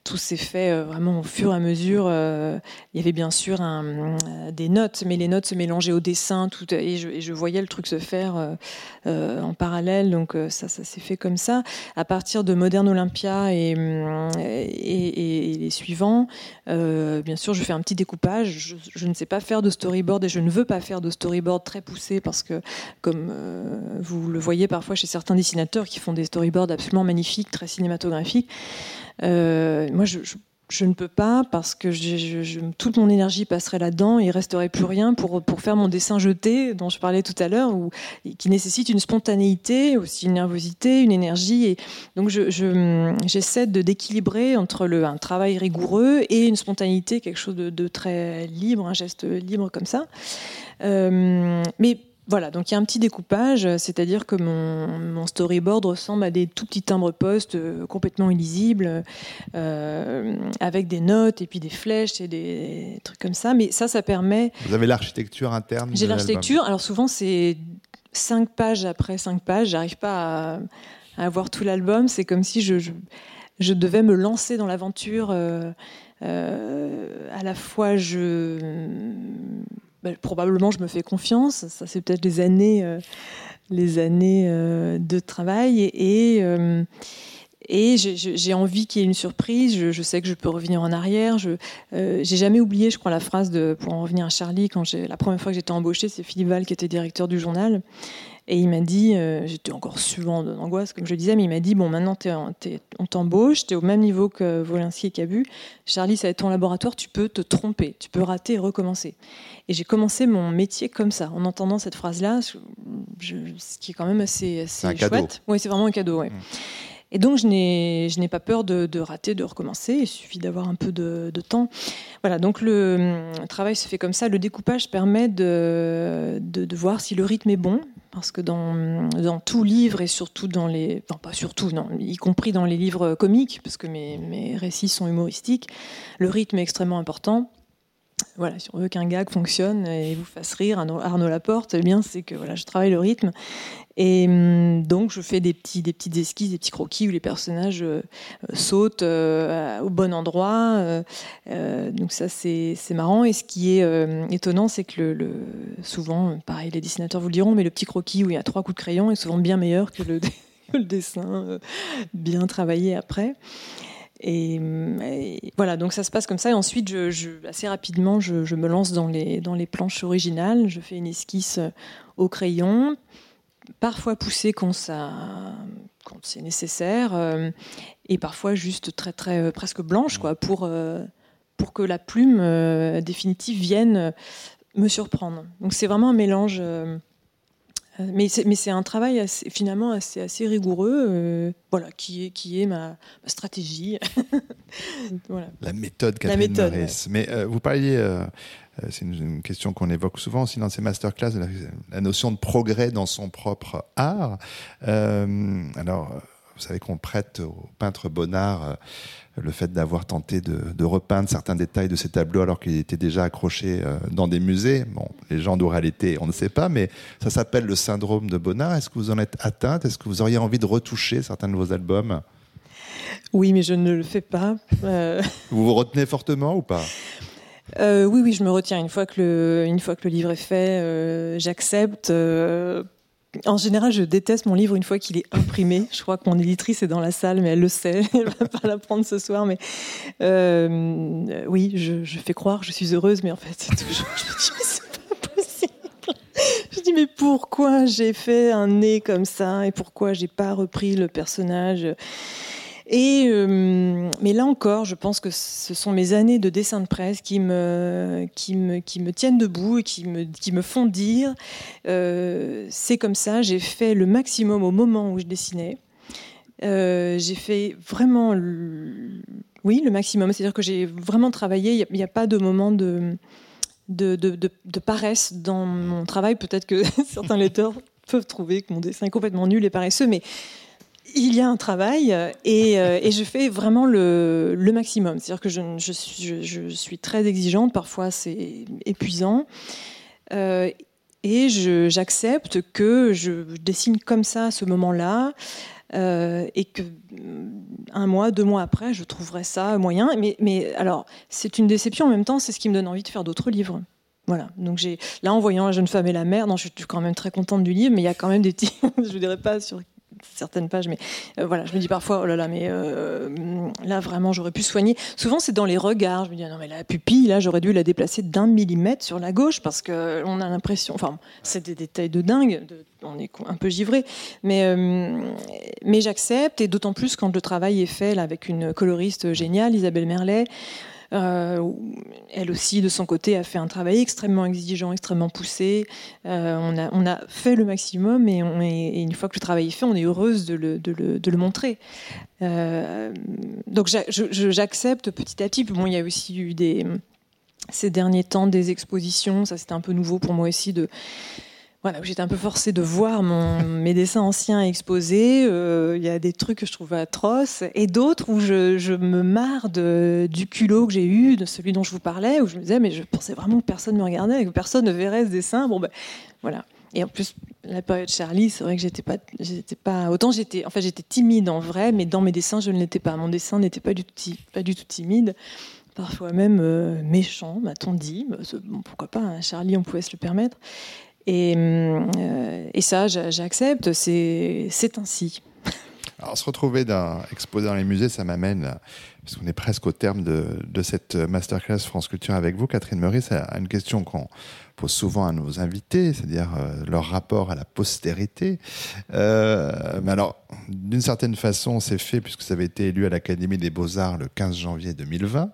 tout s'est fait euh, vraiment au fur et à mesure. Euh, il y avait bien sûr euh, des notes, mais les notes se mélangeaient au dessin, et, je, voyais le truc se faire en parallèle. Donc ça, ça s'est fait comme ça. À partir de Moderne Olympia et, les suivants, bien sûr, je fais un petit découpage. Je, je, ne sais pas faire de storyboard et je ne veux pas faire de storyboard très poussé parce que, comme vous le voyez parfois chez certains dessinateurs qui font des storyboards absolument magnifiques, très cinématographiques. Euh, moi, je, ne peux pas parce que toute mon énergie passerait là-dedans et il resterait plus rien pour, pour faire mon dessin jeté dont je parlais tout à l'heure, qui nécessite une spontanéité, aussi une nervosité, une énergie. Et donc, j'essaie de d'équilibrer entre un travail rigoureux et une spontanéité, quelque chose de, de très libre, un geste libre comme ça. Euh, mais voilà, donc il y a un petit découpage, c'est-à-dire que mon, storyboard ressemble à des tout petits timbres postes euh, complètement illisibles, euh, avec des notes et puis des flèches et des trucs comme ça. Mais ça, ça permet. Vous avez l'architecture interne J'ai l'architecture. Alors souvent, c'est cinq pages après cinq pages. J'arrive pas à, avoir tout l'album. C'est comme si je, je, devais me lancer dans l'aventure. Euh, à la fois, je bah, probablement je me fais confiance. Ça, c'est peut-être les années, euh, les années euh, de travail. Et, et, euh, j'ai envie qu'il y ait une surprise. Je, sais que je peux revenir en arrière. Je j'ai jamais oublié, je crois, la phrase de, pour en revenir à Charlie, quand la première fois que j'étais embauchée, c'est Philippe Val qui était directeur du journal. Et il m'a dit, euh, j'étais encore suivant d'angoisse, comme je le disais, mais il m'a dit bon, maintenant on t'embauche, tu es au même niveau que Volinsky et Cabu. Charlie, ça va être ton laboratoire, tu peux te tromper, tu peux rater et recommencer. Et j'ai commencé mon métier comme ça, en entendant cette phrase-là, ce qui est quand même assez, assez chouette. Oui, c'est vraiment un cadeau. Ouais. Mmh. Et donc, je n'ai pas peur de, de, rater, de recommencer. Il suffit d'avoir un peu de, de, temps. Voilà, donc le, le, travail se fait comme ça. Le découpage permet de, de, voir si le rythme est bon. Parce que dans, tout livre et surtout dans les. Non, pas surtout, non, y compris dans les livres comiques, parce que mes récits sont humoristiques, le rythme est extrêmement important voilà, si on veut qu'un gag fonctionne et vous fasse rire, Arnaud Laporte, eh bien, c'est que voilà, je travaille le rythme. Et hum, donc, je fais des, petits, des petites esquisses, des petits croquis où les personnages euh, sautent euh, au bon endroit. Euh, donc, ça, c'est marrant. Et ce qui est étonnant, c'est que le, pareil, les dessinateurs vous le diront, mais le petit croquis où il y a trois coups de crayon est souvent bien meilleur que le dessin bien travaillé après. Et, voilà, donc ça se passe comme ça. Et ensuite, assez rapidement, je, me lance dans les, dans les planches originales. Je fais une esquisse au crayon, parfois poussée quand, quand c'est nécessaire, euh, et parfois juste très, très euh, presque blanche, quoi, pour, euh, pour que la plume définitive vienne me surprendre. Donc c'est vraiment un mélange. Euh, mais c'est un travail finalement assez, assez rigoureux, euh, voilà, qui est, qui est ma, stratégie. voilà. La méthode Catherine la méthode, Mais euh, vous parliez, c'est une, question qu'on évoque souvent aussi dans ces masterclass, la, la, notion de progrès dans son propre art. alors, vous savez qu'on prête au peintre Bonnard le fait d'avoir tenté de, repeindre certains détails de ces tableaux alors qu'ils étaient déjà accrochés euh, dans des musées. Bon, les gens d'oralité, on ne sait pas, mais ça s'appelle le syndrome de Bonnard. Est-ce que vous en êtes atteinte? Est-ce que vous auriez envie de retoucher certains de vos albums? Oui, mais je ne le fais pas. Euh. Vous vous retenez fortement ou pas? Euh, oui, oui, je me retiens. Une fois que le, une fois que le livre est fait, j'accepte en général, je déteste mon livre une fois qu'il est imprimé. Je crois que mon éditrice est dans la salle, mais elle le sait. Elle va pas l'apprendre ce soir. Mais euh, oui, je, fais croire, je suis heureuse, mais en fait, c'est toujours. Je me dis, mais c'est pas possible. Je dis, mais pourquoi j'ai fait un nez comme ça et pourquoi j'ai pas repris le personnage? Euh, mais là encore, je pense que ce sont mes années de dessin de presse qui me, tiennent debout et qui me, font dire euh, c'est comme ça, j'ai fait le maximum au moment où je dessinais. Euh, j'ai fait vraiment, le, oui, le maximum. C'est-à-dire que j'ai vraiment travaillé. Il n'y a, pas de moment de, de, paresse dans mon travail. Peut-être que certains lecteurs peuvent trouver que mon dessin est complètement nul et paresseux, mais il y a un travail et, et je fais vraiment le, maximum. C'est-à-dire que je, suis, très exigeante, parfois c'est épuisant. Euh, et j'accepte que je dessine comme ça à ce moment-là. Euh, et que un mois, deux mois après, je trouverai ça moyen. Mais, alors, c'est une déception en même temps, c'est ce qui me donne envie de faire d'autres livres. Voilà. Donc là en voyant la jeune femme et la mère, je suis quand même très contente du livre, mais il y a quand même des petits, je dirais pas sur certaines pages, mais euh, voilà, je me dis parfois, oh là là, mais euh, là vraiment, j'aurais pu soigner. Souvent, c'est dans les regards. Je me dis, ah non, mais la pupille, là, j'aurais dû la déplacer d'un millimètre sur la gauche parce que on a l'impression, enfin, c'est des détails de dingue. on est un peu givré, mais euh, mais j'accepte et d'autant plus quand le travail est fait avec une coloriste géniale, Isabelle Merlet. Euh, elle aussi, de son côté, a fait un travail extrêmement exigeant, extrêmement poussé. Euh, on, a, fait le maximum et, une fois que le travail est fait, on est heureuse de le, montrer. Euh, donc j'accepte petit à petit. Bon, il y a aussi eu ces derniers temps des expositions. Ça, c'était un peu nouveau pour moi aussi de voilà, j'étais un peu forcée de voir mon, mes dessins anciens exposés. Euh, il y a des trucs que je trouve atroces et d'autres où je, me marre du culot que j'ai eu, de celui dont je vous parlais, où je me disais, mais je pensais vraiment que personne ne me regardait, que personne ne verrait ce dessin. Bon, ben voilà. Et en plus, la période Charlie, c'est vrai que j'étais pas, j'étais pas. Autant j'étais, enfin, j'étais timide en vrai, mais dans mes dessins, je ne l'étais pas. Mon dessin n'était pas du tout, timide parfois même euh, méchant, m'a-t-on dit. Bon, pourquoi pas, hein, Charlie, on pouvait se le permettre. Et, euh, et ça, j'accepte, c'est ainsi. Alors, se retrouver dans, exposé dans les musées, ça m'amène, parce qu'on est presque au terme de, cette masterclass France Culture avec vous, Catherine Meurice, à une question qu'on pose souvent à nos invités, c'est-à-dire euh, leur rapport à la postérité. Euh, mais alors, d'une certaine façon, c'est fait puisque ça avait été élu à l'Académie des Beaux-Arts le 15 janvier 2020.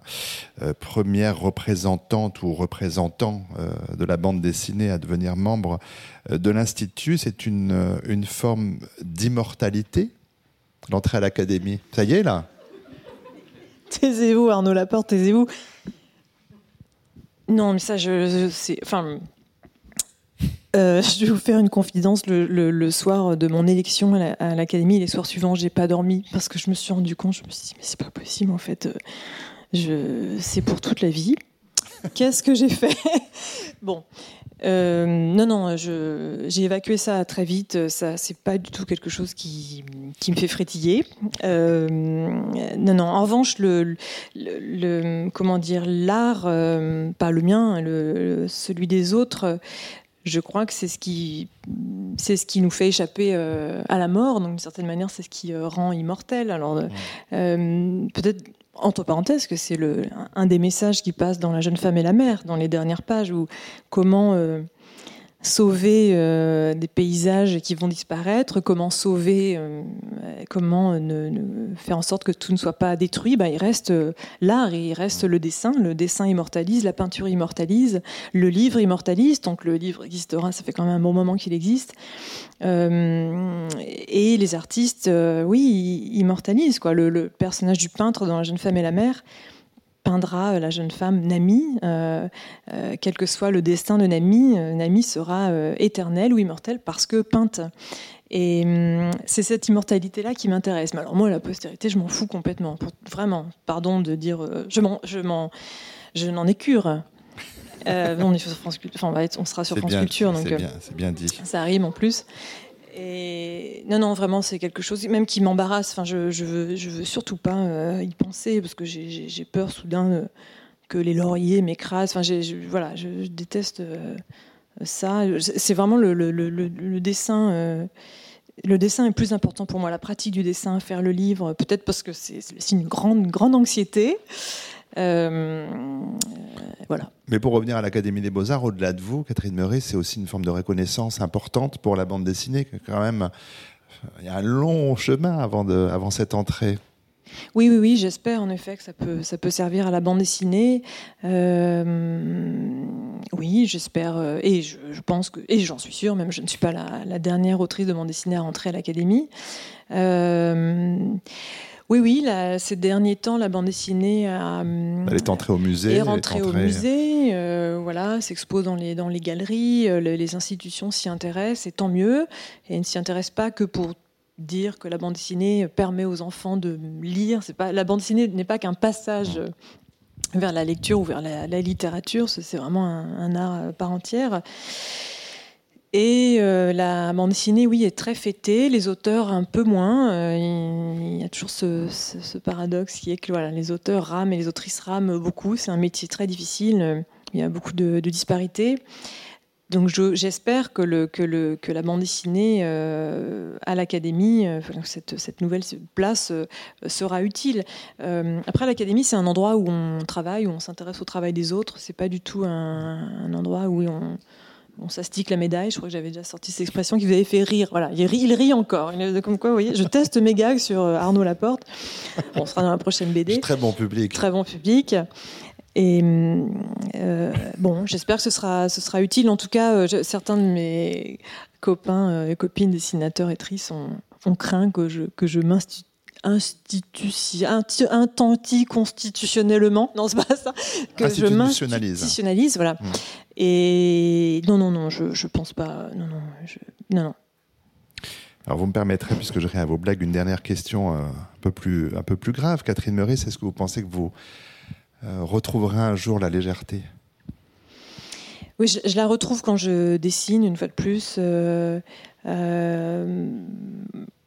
Euh, première représentante ou représentant de la bande dessinée à devenir membre de l'Institut. C'est une forme d'immortalité, l'entrée à l'Académie. Ça y est, là Taisez-vous, Arnaud Laporte, taisez-vous. Non, mais ça, je, sais. Enfin. Euh, je vais vous faire une confidence. Le, soir de mon élection à l'académie, les soirs suivants, j'ai pas dormi parce que je me suis rendu compte. Je me suis dit, mais c'est pas possible en fait. Euh, je, c'est pour toute la vie. Qu'est-ce que j'ai fait? Bon, euh, non, non, j'ai évacué ça très vite. Ça, c'est pas du tout quelque chose qui, qui me fait frétiller. Euh, non, non. En revanche, le, le, comment dire, l'art, euh, pas le mien, le, celui des autres. Je crois que c'est ce qui, c'est ce qui nous fait échapper à la mort. Donc, d'une certaine manière, c'est ce qui rend immortel. Alors, peut-être entre parenthèses, que c'est un des messages qui passe dans La jeune femme et la mère, dans les dernières pages, où comment euh, sauver euh, des paysages qui vont disparaître, comment sauver, euh, comment faire en sorte que tout ne soit pas détruit, bah, il reste euh, l'art, il reste le dessin. Le dessin immortalise, la peinture immortalise, le livre immortalise. Donc le livre existera, ça fait quand même un bon moment qu'il existe. et les artistes, oui, immortalisent. Quoi. le, personnage du peintre dans La jeune femme et la mère peindra euh, la jeune femme Nami. Euh, euh, quel que soit le destin de Nami, Nami sera éternelle ou immortelle parce que peinte. Et hum, c'est cette immortalité-là qui m'intéresse. Mais alors moi, la postérité, je m'en fous complètement. vraiment, pardon de dire, je m'en, je m'en, je n'en ai cure. on est sur France Culture, enfin, on, sera sur France Culture, donc c'est bien, bien dit. Ça rime en plus. Et non, non, vraiment, c'est quelque chose même qui m'embarrasse. Enfin, je, je, veux, je surtout pas euh, y penser parce que j'ai peur soudain euh, que les lauriers m'écrasent. Enfin, voilà, je, déteste euh, ça. C'est vraiment le, le dessin. le dessin est plus important pour moi, la pratique du dessin, faire le livre, peut-être parce que c'est une grande, grande anxiété. Euh, voilà. Mais pour revenir à l'Académie des Beaux-Arts, au-delà de vous, Catherine Meuret, c'est aussi une forme de reconnaissance importante pour la bande dessinée. Quand même, il y a un long chemin avant, de, avant cette entrée. Oui, oui, oui, j'espère en effet que ça peut, ça peut servir à la bande dessinée. Euh, oui, j'espère, euh, et je, pense que, et j'en suis sûre, même je ne suis pas la, la, dernière autrice de bande dessinée à rentrer à l'Académie. Euh, oui, oui, ces derniers temps, la bande dessinée a, Elle est entrée au musée. Est rentrée au musée. Euh, voilà, s'expose dans les, dans les galeries, les, institutions s'y intéressent, et tant mieux. Et ne s'y intéressent pas que pour dire que la bande dessinée permet aux enfants de lire. C'est pas, la bande dessinée n'est pas qu'un passage vers la lecture ou vers la, littérature, c'est vraiment un, art par entière. Et euh, la bande dessinée, oui, est très fêtée, les auteurs un peu moins. Euh, il, y a toujours ce, paradoxe qui est que voilà, les auteurs rament et les autrices rament beaucoup. C'est un métier très difficile, il y a beaucoup de, disparités. Donc j'espère que, la bande dessinée euh, à l'Académie, cette, nouvelle place sera utile. après l'Académie, c'est un endroit où on travaille, où on s'intéresse au travail des autres. C'est pas du tout un endroit où on, on s'astique la médaille. Je crois que j'avais déjà sorti cette expression qui vous avait fait rire. Voilà, il rit, il rit encore. Comme quoi, vous voyez, je teste mes gags sur euh, Arnaud Laporte. on sera dans la prochaine BD. Très bon public. Très bon public. Et euh, bon, j'espère que ce sera, ce sera utile. En tout cas, euh, certains de mes copains et copines dessinateurs et tristes ont, ont craint que je, que je m'institue anti-constitutionnellement, non c'est pas ça, que je m'institutionnalise. voilà. Hmm. Et non, non, non, je, je pense pas, non, non, non, non. Alors vous me permettrez, puisque je reviens à vos blagues, une dernière question euh, un peu plus, un peu plus grave. Catherine Meurice, est-ce que vous pensez que vous euh, retrouverez un jour la légèreté? Oui, je, la retrouve quand je dessine, une fois de plus. Euh,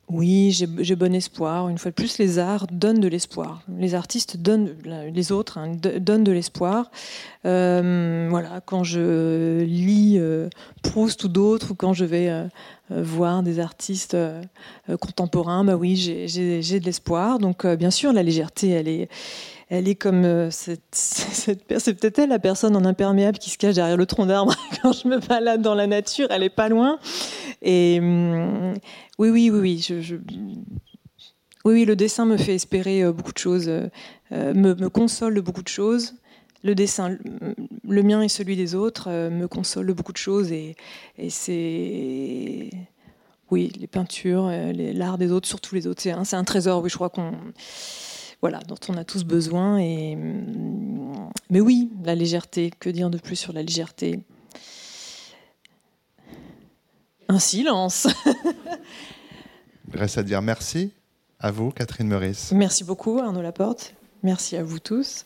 oui, j'ai bon espoir. Une fois de plus, les arts donnent de l'espoir. Les artistes donnent, les autres hein, donnent de l'espoir. Euh, voilà, quand je lis euh, Proust ou d'autres, ou quand je vais euh, voir des artistes contemporains, bah oui, j'ai de l'espoir. Donc, bien sûr, la légèreté, elle est, elle est comme cette, c'est peut-être elle la personne en imperméable qui se cache derrière le tronc d'arbre quand je me balade dans la nature. Elle est pas loin. Et hum, oui, oui, oui, oui. Oui, oui, le dessin me fait espérer euh, beaucoup de choses, euh, euh, me, console de beaucoup de choses. Le dessin, le mien et celui des autres, me console de beaucoup de choses. Et, c'est. Oui, les peintures, l'art des autres, surtout les autres. C'est un, un, trésor, oui, je crois qu'on. Voilà, dont on a tous besoin. Et... Mais oui, la légèreté. Que dire de plus sur la légèreté? Un silence. reste à dire merci à vous, Catherine Meurice. Merci beaucoup, Arnaud Laporte. Merci à vous tous.